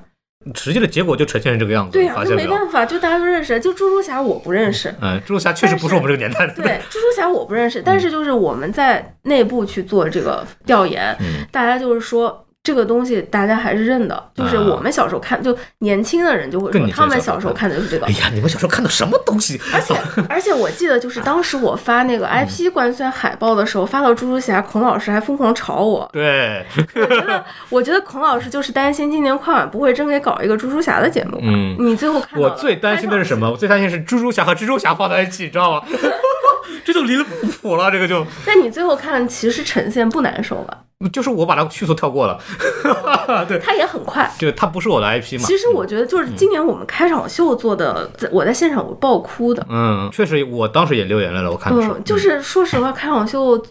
实际的结果就呈现成这个样子，对呀、那没办法，就大家都认识，就猪猪侠我不认识。嗯，蜘蛛侠确实不是我们这个年代的，对，猪猪侠我不认识，但是就是我们在内部去做这个调研，嗯。大家就是说这个东西大家还是认的，就是我们小时候看，就年轻的人就会说他们小时候看看的就是这个哎。呀，你们小时候看的什么东西？而且 而且我记得就是当时我发那个嗯 IP 官宣海报的时候，发到猪猪侠，孔老师还疯狂吵我。对，我觉得我觉得孔老师就是担心今年快晚不会真给搞一个猪猪侠的节目。嗯你最后看到我最担心的是什么？我最担心是猪猪侠和蜘蛛侠放在一起，你知道吗？这就离了谱了，这个就 那你最后看其实呈现不难受吧？就是我把它迅速跳过了，对，它也很快。就它不是我的 IP 嘛。其实我觉得就是今年我们开场秀做的，在我在现场我爆哭的。嗯，确实，我当时也流眼泪了。我看的时候，嗯，就是说实话，开场秀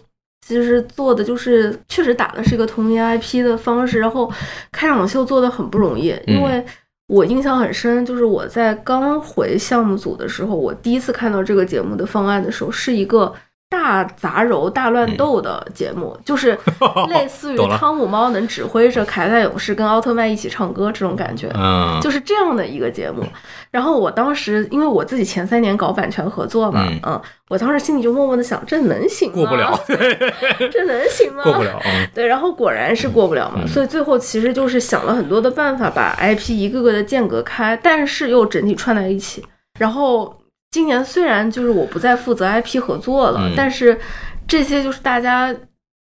其实做的就是确实打的是一个童年 IP 的方式，然后开场秀做的很不容易，因为我印象很深，就是我在刚回项目组的时候，我第一次看到这个节目的方案的时候，是一个。大杂糅、大乱斗的节目，就是 类似于汤姆猫能指挥着凯撒勇士跟奥特曼一起唱歌这种感觉。嗯，就是这样的一个节目。然后我当时因为我自己前三年搞版权合作嘛，嗯嗯，我当时心里就默默的想，这能行吗？过不了，这能行吗？过不。了。嗯对，然后果然是过不了嘛，嗯所以最后其实就是想了很多的办法，把 IP 一个个的间隔开，但是又整体串在一起。然后今年虽然就是我不再负责 IP 合作了，嗯但是这些就是大家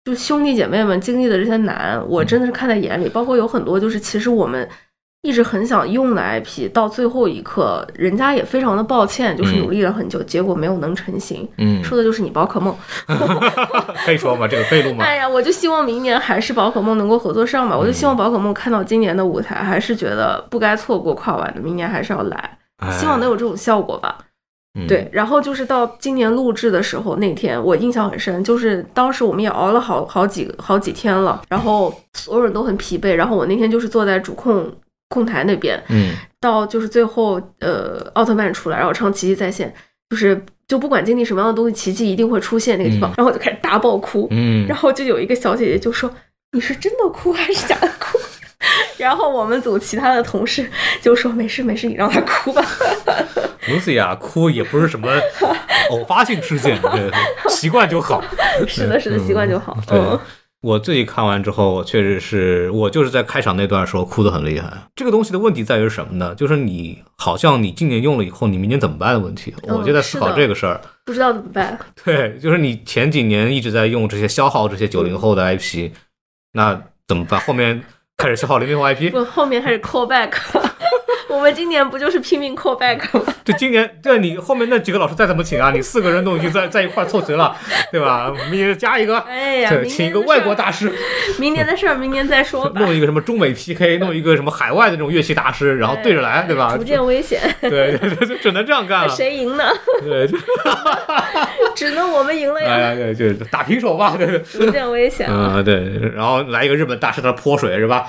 就兄弟姐妹们经历的这些难，我真的是看在眼里。包括有很多就是其实我们一直很想用的 IP，到最后一刻，人家也非常的抱歉，就是努力了很久，结果没有能成型。嗯，说的就是你宝可梦。可以说吗？这个备录吗？哎呀，我就希望明年还是宝可梦能够合作上吧。我就希望宝可梦看到今年的舞台，还是觉得不该错过跨晚的，明年还是要来，希望能有这种效果吧。嗯。对，然后就是到今年录制的时候那天，我印象很深，就是当时我们也熬了好好几好几天了，然后所有人都很疲惫，然后我那天就是坐在主控控台那边，嗯。到就是最后呃奥特曼出来，然后唱奇迹在线，就是就不管经历什么样的东西，奇迹一定会出现那个地方，嗯。然后我就开始大爆哭，嗯。然后就有一个小姐姐就说：“你是真的哭还是假的？哭？”然后我们组其他的同事就说：“没事没事，你让他哭吧。，Lucy 啊，哭也不是什么 偶发性事件，对，习惯就好。”是的，是的，习惯就好。对嗯，我自己看完之后，我确实是我就是在开场那段时候哭得很厉害。这个东西的问题在于什么呢？就是你好像你今年用了以后，你明年怎么办的问题。嗯我就在思考这个事儿。不知道怎么办。对，就是你前几年一直在用这些消耗这些九零后的 IP，那怎么办？后面开始消耗零零后 IP，我后面开始 call back，我们今年不就是拼命 call back 吗？就今年，对你后面那几个老师再怎么请啊，你四个人都已经在在一块凑齐了，对吧？明年加一个，哎呀，对，请一个外国大师，明年的事儿明年再说吧。弄一个什么中美 PK，弄一个什么海外的这种乐器大师，然后对着来，对吧？逐渐危险，对 对对，就只能这样干了。谁赢呢？对，就 只能我们赢了呀！哎呀，对，就打平手吧，对对。逐渐危险啊！嗯，对，然后来一个日本大师在那泼水是吧？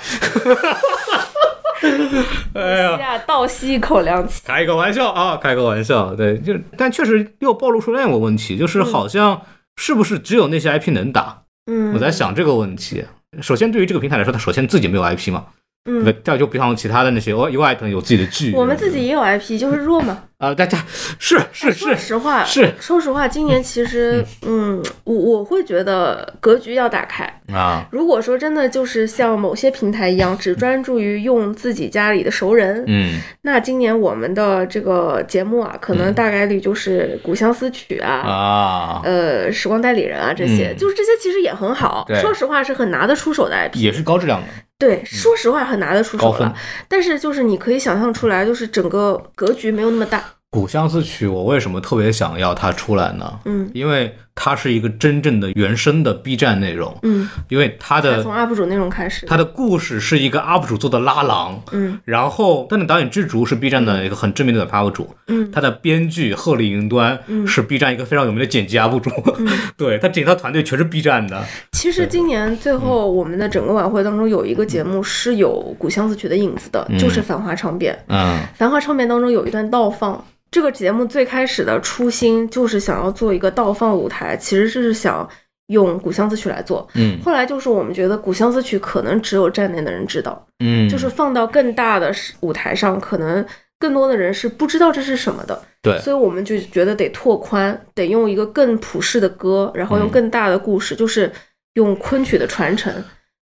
哎呀，倒吸一口凉气。开个玩笑啊，开个玩笑，对，就但确实又暴露出另一个问题，就是好像是不是只有那些 IP 能打？嗯，我在想这个问题。首先，对于这个平台来说，它首先自己没有 IP 嘛，嗯，对，这样就比方其他的那些 O UI 等有自己的剧，我们自己也有 IP，就是弱嘛。啊，大家是是是说是实话，是说实话，今年其实，嗯，我我会觉得格局要打开。啊，如果说真的就是像某些平台一样，只专注于用自己家里的熟人，嗯那今年我们的这个节目啊，可能嗯大概率就是《古相思曲》啊。啊，呃，时光代理人啊，这些、嗯就是这些，其实也很好。对说实话，是很拿得出手的 IP。也是高质量的，对，说实话，很拿得出手了。。但是就是你可以想象出来，就是整个格局没有那么大。古相思曲，我为什么特别想要它出来呢？嗯因为它是一个真正的原生的 B 站内容，嗯，因为它的从 UP 主内容开始。它的故事是一个 UP 主做的拉郎，嗯。然后但是导演之竹是 B 站的一个很知名的 UP 主，嗯。他的编剧鹤立云端嗯。是 B 站一个非常有名的剪辑 UP 主，对他整套团队全是 B 站的，其实今年最后我们的整个晚会当中有一个节目是有《古相思曲》的影子的，嗯。就是《繁华唱片》。嗯繁华唱片》当中有一段倒放。这个节目最开始的初心就是想要做一个倒放舞台，其实是想用《古相思曲》来做。嗯后来就是我们觉得《古相思曲》可能只有站内的人知道，嗯，就是放到更大的舞台上，可能更多的人是不知道这是什么的。对，所以我们就觉得得拓宽，得用一个更普世的歌，然后用嗯更大的故事，就是用昆曲的传承，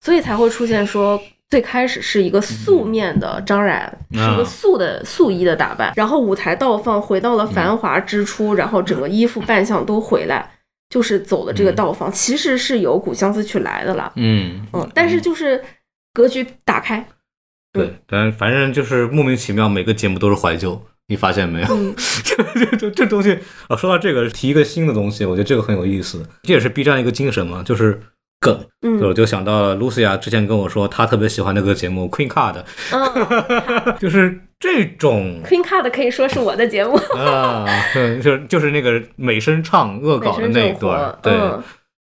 所以才会出现说。最开始是一个素面的张然，嗯是一个素的素衣的打扮，然后舞台倒放回到了繁华之初，然后整个衣服扮相都回来，就是走的这个倒放，其实是由古相思曲来的啦，嗯嗯，但是就是格局打开，对，但反正就是莫名其妙，每个节目都是怀旧。你发现没有？嗯 这这这这东西啊，说到这个，提一个新的东西，我觉得这个很有意思。这也是 B 站一个精神嘛，就是梗。嗯。就我就想到了 Lucia 之前跟我说，她特别喜欢那个节目 Queen Card，嗯。就是这种，Queen Card 可以说是我的节目，啊，对 就是就是那个美声唱恶搞的那一段，对，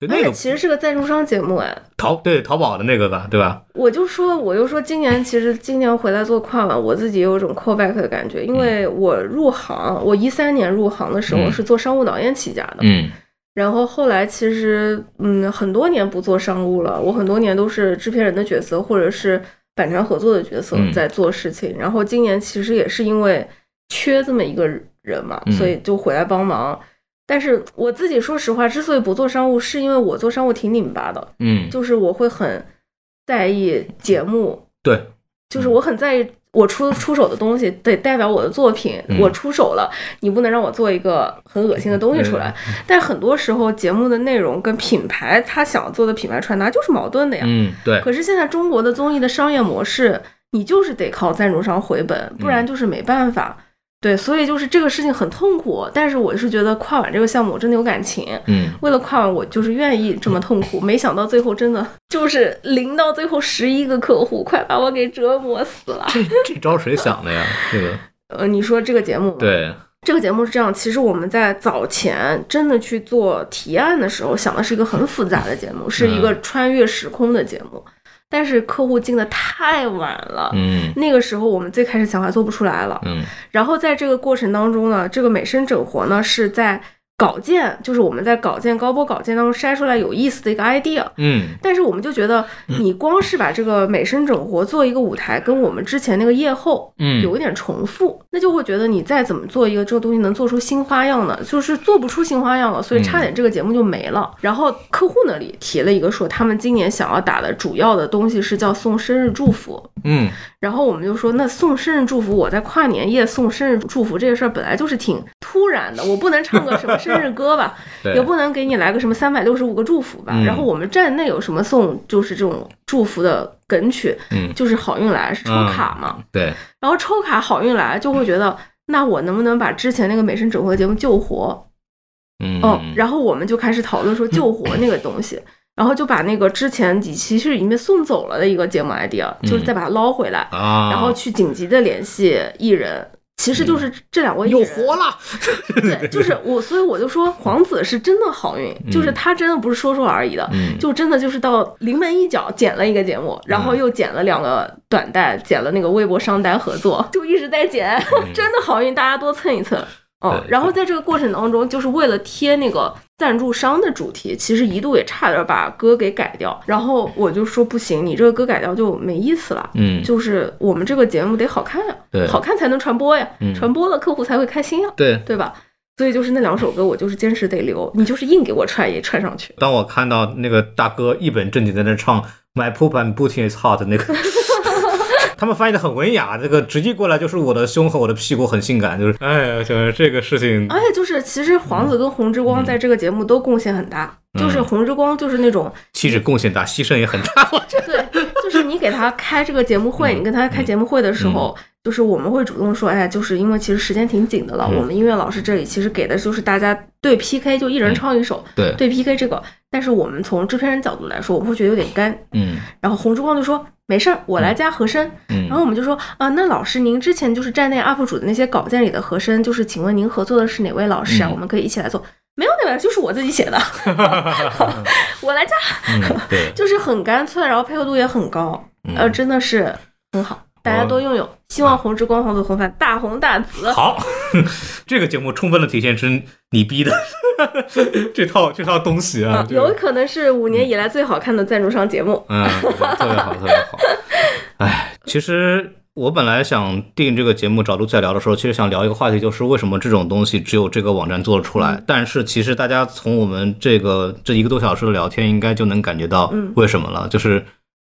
那个其实是个赞助商节目哎，淘对淘宝的那个吧，对吧？我就说，我就说，今年其实今年回来做跨晚，我自己有一种 callback 的感觉，因为我入行，我一三年入行的时候嗯。是做商务导演起家的，嗯然后后来其实嗯很多年不做商务了，我很多年都是制片人的角色或者是版权合作的角色嗯。在做事情，然后今年其实也是因为缺这么一个人嘛，嗯。所以就回来帮忙。但是我自己说实话，之所以不做商务，是因为我做商务挺拧巴的，嗯，就是我会很在意节目，对，就是我很在意我出出手的东西得代表我的作品，嗯我出手了，你不能让我做一个很恶心的东西出来。但很多时候节目的内容跟品牌他想做的品牌传达就是矛盾的呀。嗯对，可是现在中国的综艺的商业模式你就是得靠赞助商回本，不然就是没办法。对，所以就是这个事情很痛苦，但是我是觉得跨晚这个项目我真的有感情，嗯，为了跨晚我就是愿意这么痛苦，没想到最后真的就是零到最后十一个客户，快把我给折磨死了。这这招谁想的呀？这个，呃，你说这个节目吗？对，这个节目是这样，其实我们在早前真的去做提案的时候，想的是一个很复杂的节目，是一个穿越时空的节目，但是客户进的太晚了，嗯。那个时候我们最开始想法做不出来了，嗯。然后在这个过程当中呢，这个美声整活呢是在稿件，就是我们在稿件高播稿件当中筛出来有意思的一个 idea。嗯。但是我们就觉得，你光是把这个美声整活做一个舞台，跟我们之前那个夜后嗯，有一点重复，那就会觉得你再怎么做一个这个东西能做出新花样呢，就是做不出新花样了，所以差点这个节目就没了。然后客户那里提了一个说，他们今年想要打的主要的东西是叫送生日祝福，嗯。然后我们就说，那送生日祝福，我在跨年夜送生日祝福这个事儿本来就是挺突然的，我不能唱个什么生日歌吧，也不能给你来个什么三百六十五个祝福吧。嗯然后我们站内有什么送，就是这种祝福的梗曲，嗯就是好运来是抽卡嘛。对，然后抽卡好运来就会觉得，那我能不能把之前那个美声整合节目救活？嗯嗯，然后我们就开始讨论说救活那个东西，然后就把那个之前几期是已经被送走了的一个节目 idea，就是再把它捞回来，啊，然后去紧急的联系艺人。其实就是这两位艺又，活了，对，就是我，所以我就说 皇子是真的好运，就是他真的不是说说而已的，嗯。就真的就是到临门一脚剪了一个节目，然后又剪了两个短带，剪了那个微博商单合作，就一直在剪，真的好运，大家多蹭一蹭。嗯，然后在这个过程当中，就是为了贴那个赞助商的主题，其实一度也差点把歌给改掉。然后我就说不行，你这个歌改掉就没意思了。嗯就是我们这个节目得好看呀，对好看才能传播呀，嗯传播了客户才会开心呀，对。对吧？所以就是那两首歌，我就是坚持得留，你就是硬给我串也串上去。当我看到那个大哥一本正经在那唱 My poop and booty is hot 那个，他们翻译的很文雅，这个直译过来就是我的胸和我的屁股很性感，就是哎呀，就是这个事情，而且就是，其实黄子跟红之光在这个节目都贡献很大。嗯就是红之光，就是那种气质贡献大，牺牲也很大。我觉得对，就是你给他开这个节目会，嗯你跟他开节目会的时候，就是我们会主动说，哎，就是因为其实时间挺紧的了，嗯我们音乐老师这里其实给的就是大家对 PK，就一人唱一首，对，对 PK 这个。但是我们从制片人角度来说，我们会觉得有点干。嗯然后红之光就说没事儿，我来加和声。嗯，然后我们就说啊，那老师您之前就是站内 UP 主的那些稿件里的和声，就是请问您合作的是哪位老师啊？嗯我们可以一起来做。没有那位，就是我自己写的，我来加，就是很干脆，然后配合度也很高，呃，嗯真的是很好，大家都拥有。希望红之光、黄子红饭大红大紫。好，这个节目充分的体现出你逼的 这套这套东西啊啊，，有可能是五年以来最好看的赞助商节目。嗯，特别好，特别好。哎，其实我本来想定这个节目找陆在聊的时候，其实想聊一个话题，就是为什么这种东西只有这个网站做得出来。但是其实大家从我们这个这一个多小时的聊天，应该就能感觉到嗯为什么了，就是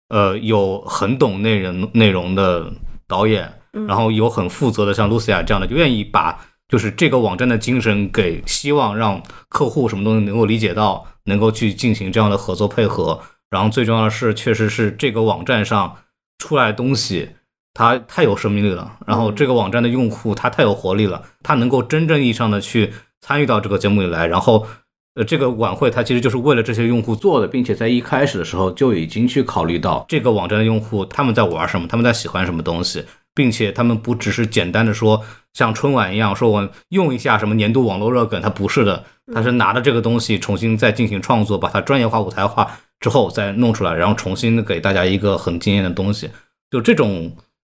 呃，有很懂内人内容的导演，嗯然后有很负责的像露西亚这样的，就愿意把就是这个网站的精神给希望让客户什么东西能够理解到，能够去进行这样的合作配合。然后最重要的是，确实是这个网站上出来的东西，它太有生命力了。然后这个网站的用户他太有活力了，他能够真正意义上的去参与到这个节目里来。然后，呃，这个晚会它其实就是为了这些用户做的，并且在一开始的时候就已经去考虑到这个网站的用户他们在玩什么，他们在喜欢什么东西。并且他们不只是简单的说像春晚一样说我用一下什么年度网络热梗，它不是的，它是拿着这个东西重新再进行创作，把它专业化、舞台化之后再弄出来，然后重新给大家一个很惊艳的东西。就这种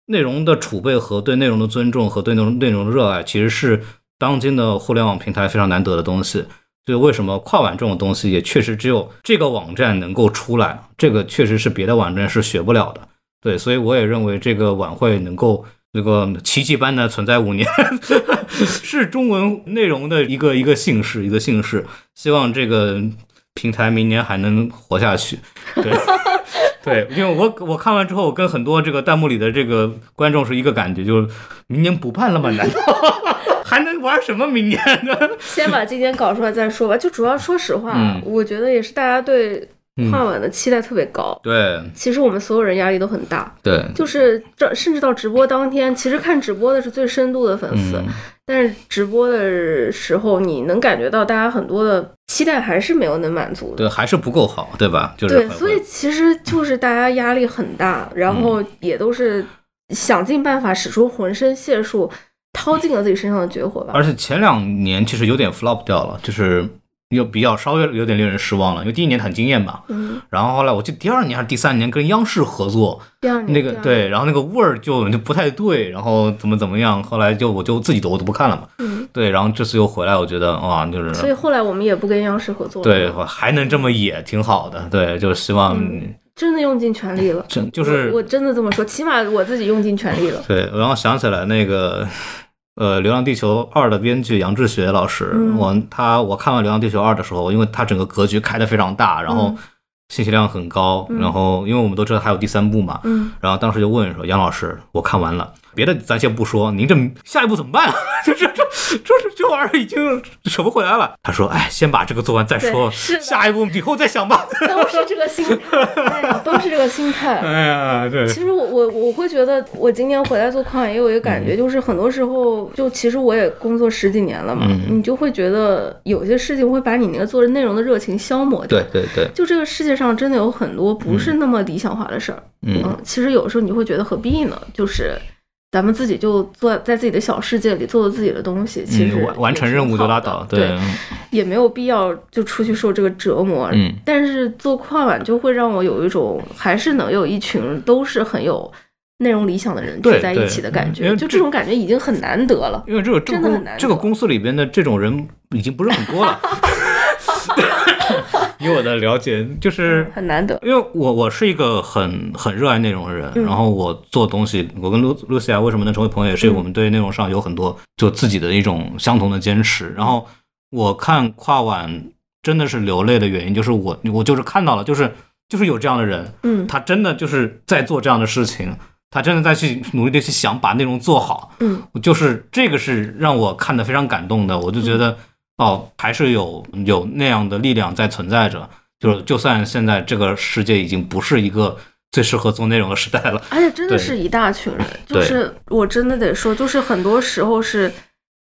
内容的储备和对内容的尊重和对内容内容的热爱，其实是当今的互联网平台非常难得的东西。就为什么跨晚这种东西也确实只有这个网站能够出来，这个确实是别的网站是学不了的。对，所以我也认为这个晚会能够这个奇迹般的存在五年，是中文内容的一个一个幸事，一个幸事。希望这个平台明年还能活下去。对，对，因为我我看完之后，我跟很多这个弹幕里的这个观众是一个感觉，就是明年不办了吗？难道还能玩什么明年呢？先把今年搞出来再说吧。就主要说实话，嗯我觉得也是大家对跨晚的期待特别高。对其实我们所有人压力都很大，对，就是这甚至到直播当天，其实看直播的是最深度的粉丝，嗯，但是直播的时候，你能感觉到大家很多的期待还是没有能满足的。对，还是不够好，对吧？就是对，所以其实就是大家压力很大，然嗯后也都是想尽办法使出浑身解数，掏尽了自己身上的绝活吧。而且前两年其实有点 flop 掉了，就是又比较稍微有点令人失望了，因为第一年很惊艳吧，嗯，然后后来我记得第二年还是第三年跟央视合作，第二年那个年对，然后那个味儿就就不太对，然后怎么怎么样，后来就我就自己都我都不看了嘛，嗯，对，然后这次又回来，我觉得哇，就是所以后来我们也不跟央视合作了，对，还能这么野，挺好的，对，就希望嗯真的用尽全力了。真就是我我真的这么说，起码我自己用尽全力了。对，然后想起来那个，呃，《流浪地球二》的编剧杨志学老师，嗯我他我看完《流浪地球二》的时候，因为他整个格局开的非常大，然后嗯信息量很高，嗯然后因为我们都知道还有第三部嘛，嗯，然后当时就问说杨老师，我看完了，别的咱先不说，您这下一步怎么办啊？这这这这这玩意儿已经扯不回来了。他说，哎，先把这个做完再说，是下一步以后再想吧。都是这个心态，哎呀，都是这个心态。哎呀，对，其实我我我会觉得，我今年回来做矿也有一个感觉，就是很多时候，就其实我也工作十几年了嘛，嗯你就会觉得有些事情会把你那个做内容的热情消磨掉。对对对，就这个世界上真的有很多不是那么理想化的事儿，嗯嗯，其实有时候你会觉得何必呢？就是咱们自己就做在自己的小世界里做自己的东西，其实嗯完完成任务就拉倒，对，对，也没有必要就出去受这个折磨。嗯。但是做跨晚就会让我有一种还是能有一群都是很有内容理想的人对聚在一起的感觉，就这种感觉已经很难得了。因为这个这个公真的很难得这个公司里边的这种人已经不是很多了。以我的了解，就是很难得，因为我我是一个很很热爱内容的人，嗯。然后我做东西，我跟露露西亚为什么能成为朋友，也是嗯我们对内容上有很多就自己的一种相同的坚持。然后我看跨晚真的是流泪的原因，就是我我就是看到了，就是就是有这样的人，嗯。他真的就是在做这样的事情，他真的在去努力的去想把内容做好。嗯。就是这个是让我看的非常感动的，我就觉得、哦，还是有有那样的力量在存在着。就是就算现在这个世界已经不是一个最适合做内容的时代了，而且真的是一大群人，就是我真的得说，就是很多时候是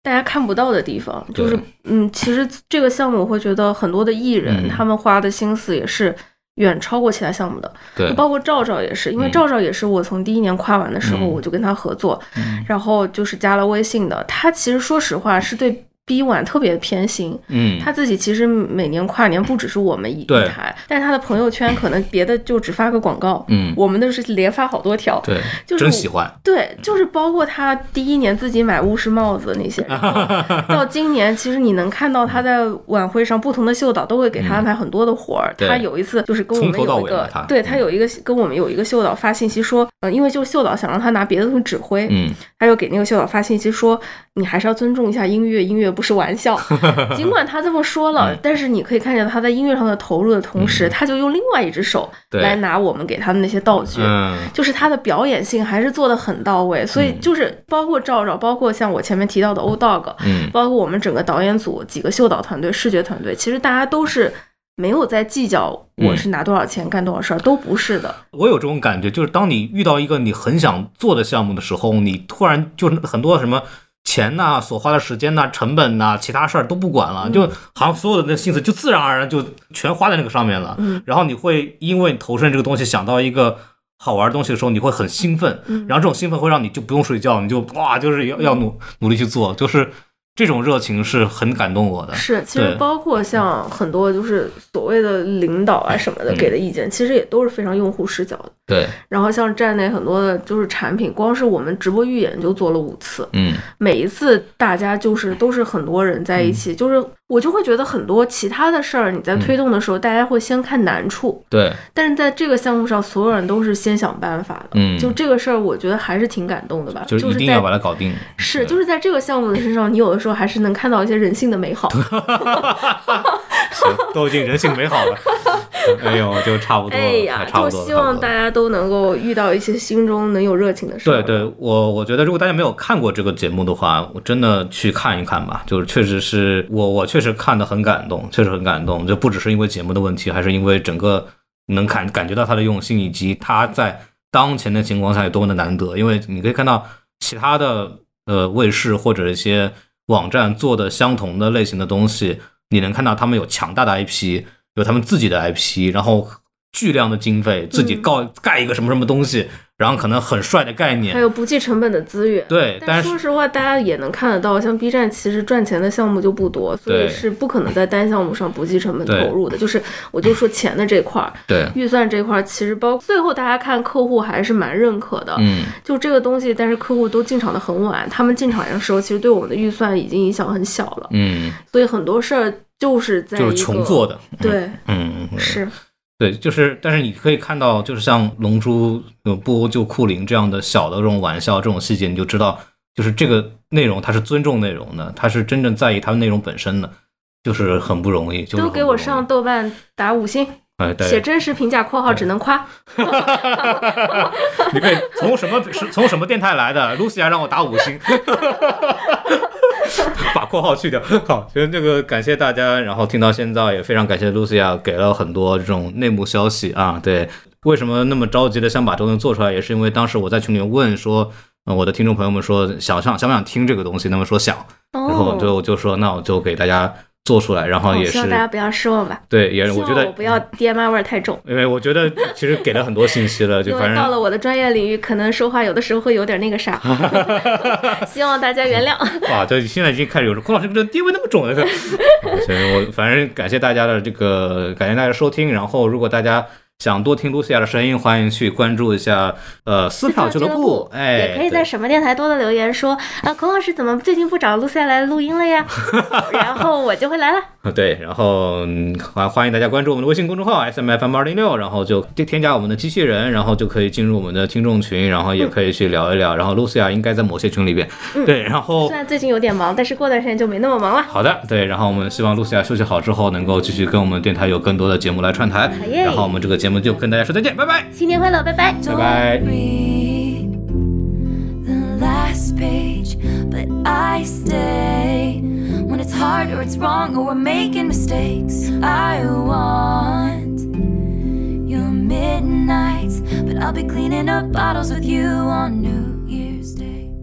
大家看不到的地方，就是嗯，其实这个项目我会觉得很多的艺人、嗯他们花的心思也是远超过其他项目的，对，包括赵赵也是，因为嗯赵赵也是我从第一年跨完的时候嗯我就跟他合作，嗯然后就是加了微信的，他其实说实话是对 B 晚特别偏心，嗯，他自己其实每年跨年不只是我们一一台，但他的朋友圈可能别的就只发个广告，嗯。我们的是连发好多条，对，就是真喜欢，对，就是包括他第一年自己买巫师帽子那些，到今年，其实你能看到他在晚会上不同的秀导都会给他安排很多的活儿。他有一次就是跟我们有一个对他有一个跟我们有一个秀导发信息说，嗯，因为就是秀导想让他拿别的东西指挥，嗯。他就给那个秀导发信息说，你还是要尊重一下音乐，音乐不是玩笑。尽管他这么说了，嗯但是你可以看见他在音乐上的投入的同时，他就用另外一只手来拿我们给他的那些道具。嗯就是他的表演性还是做的很到位，所以就是包括赵赵，包括像我前面提到的 O Dog，嗯，包括我们整个导演组几个秀导团队、视觉团队，其实大家都是没有在计较我是拿多少钱干多少事儿，都不是的。我有这种感觉，就是当你遇到一个你很想做的项目的时候，你突然就是很多什么。钱呐、所花的时间呐、成本呐、其他事儿都不管了，就好像所有的那心思就自然而然就全花在那个上面了。嗯然后你会因为投身这个东西，想到一个好玩的东西的时候，你会很兴奋。嗯然后这种兴奋会让你就不用睡觉，你就哇，就是要要努努力去做，就是这种热情是很感动我的。是，其实包括像很多就是所谓的领导啊什么的嗯。给的意见，其实也都是非常用户视角的。对，然后像站内很多的就是产品，光是我们直播预演就做了五次，嗯。每一次大家就是都是很多人在一起，就是我就会觉得很多其他的事儿你在推动的时候，大家会先看难处，对，但是在这个项目上，所有人都是先想办法的。嗯就这个事儿，我觉得还是挺感动的吧。就是一定要把它搞定。是，就是在这个项目的身上，你有的时候还是能看到一些人性的美好。行，都已经人性美好了。哎呦，就差不多了，哎呀就。希望大家都能够遇到一些心中能有热情的事儿。对对，我我觉得如果大家没有看过这个节目的话，我真的去看一看吧。就是确实是我我确实看得很感动，确实很感动。就不只是因为节目的问题，还是因为整个能感感觉到他的用心，以及他在当前的情况下有多么的难得。因为你可以看到其他的呃卫视或者一些网站做的相同的类型的东西，你能看到他们有强大的 IP，有他们自己的 IP，然后巨量的经费，自己告盖一个什么什么东西。然后可能很帅的概念，还有不计成本的资源。对，但是说实话，大家也能看得到，像 B 站其实赚钱的项目就不多，所以是不可能在单项目上不计成本投入的。就是我就说钱的这块儿，对，预算这块儿，其实包最后大家看客户还是蛮认可的。嗯，就这个东西，但是客户都进场的很晚，他们进场的时候，其实对我们的预算已经影响很小了。嗯，所以很多事儿就是在就是穷做的。对，嗯，是。对，就是，但是你可以看到，就是像《龙珠》呃布欧救库林这样的小的这种玩笑，这种细节，你就知道，就是这个内容它是尊重内容的，它是真正在意它的内容本身的，就是很不容易。就都给我上豆瓣打五星，哎，对，写真实评价（括号只能夸）。你可以从什么是从什么电台来的？露西亚让我打五星。把括号去掉。好，其实这个感谢大家，然后听到现在也非常感谢 Lucia 给了很多这种内幕消息啊。对，为什么那么着急的想把这东西做出来，也是因为当时我在群里面问说，嗯，我的听众朋友们说想想想不想听这个东西，那么说想，然后就我就说那我就给大家。做出来，然后也是希望大家不要失望吧。对，也我觉得不要 DMI 味儿太重。因为我觉得其实给了很多信息了，就反正到了我的专业领域，可能说话有的时候会有点那个啥，希望大家原谅。哇，这现在已经开始有说孔老师这地位那么重了。所以我反正感谢大家的这个，感谢大家收听。然后如果大家。想多听露西亚的声音，欢迎去关注一下呃撕票俱乐部，哎，也可以在什么电台多的留言说啊，孔老师怎么最近不找露西亚来录音了呀？然后我就会来了。对，然后欢欢迎大家关注我们的微信公众号 S M F M 二零六，然后就添加我们的机器人，然后就可以进入我们的听众群，然后也可以去聊一聊。然后露西亚应该在某些群里边，对，然后虽然最近有点忙，但是过段时间就没那么忙了。好的，对，然后我们希望露西亚休息好之后，能够继续跟我们电台有更多的节目来串台。然后我们这个节目就跟大家说再见，拜拜，新年快乐，拜拜，拜拜。when it's hard or it's wrong or we're making mistakes. I want your midnights, but I'll be cleaning up bottles with you on New Year's Day.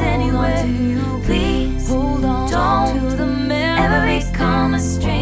anywhere. Please hold on. Don't ever become a stranger.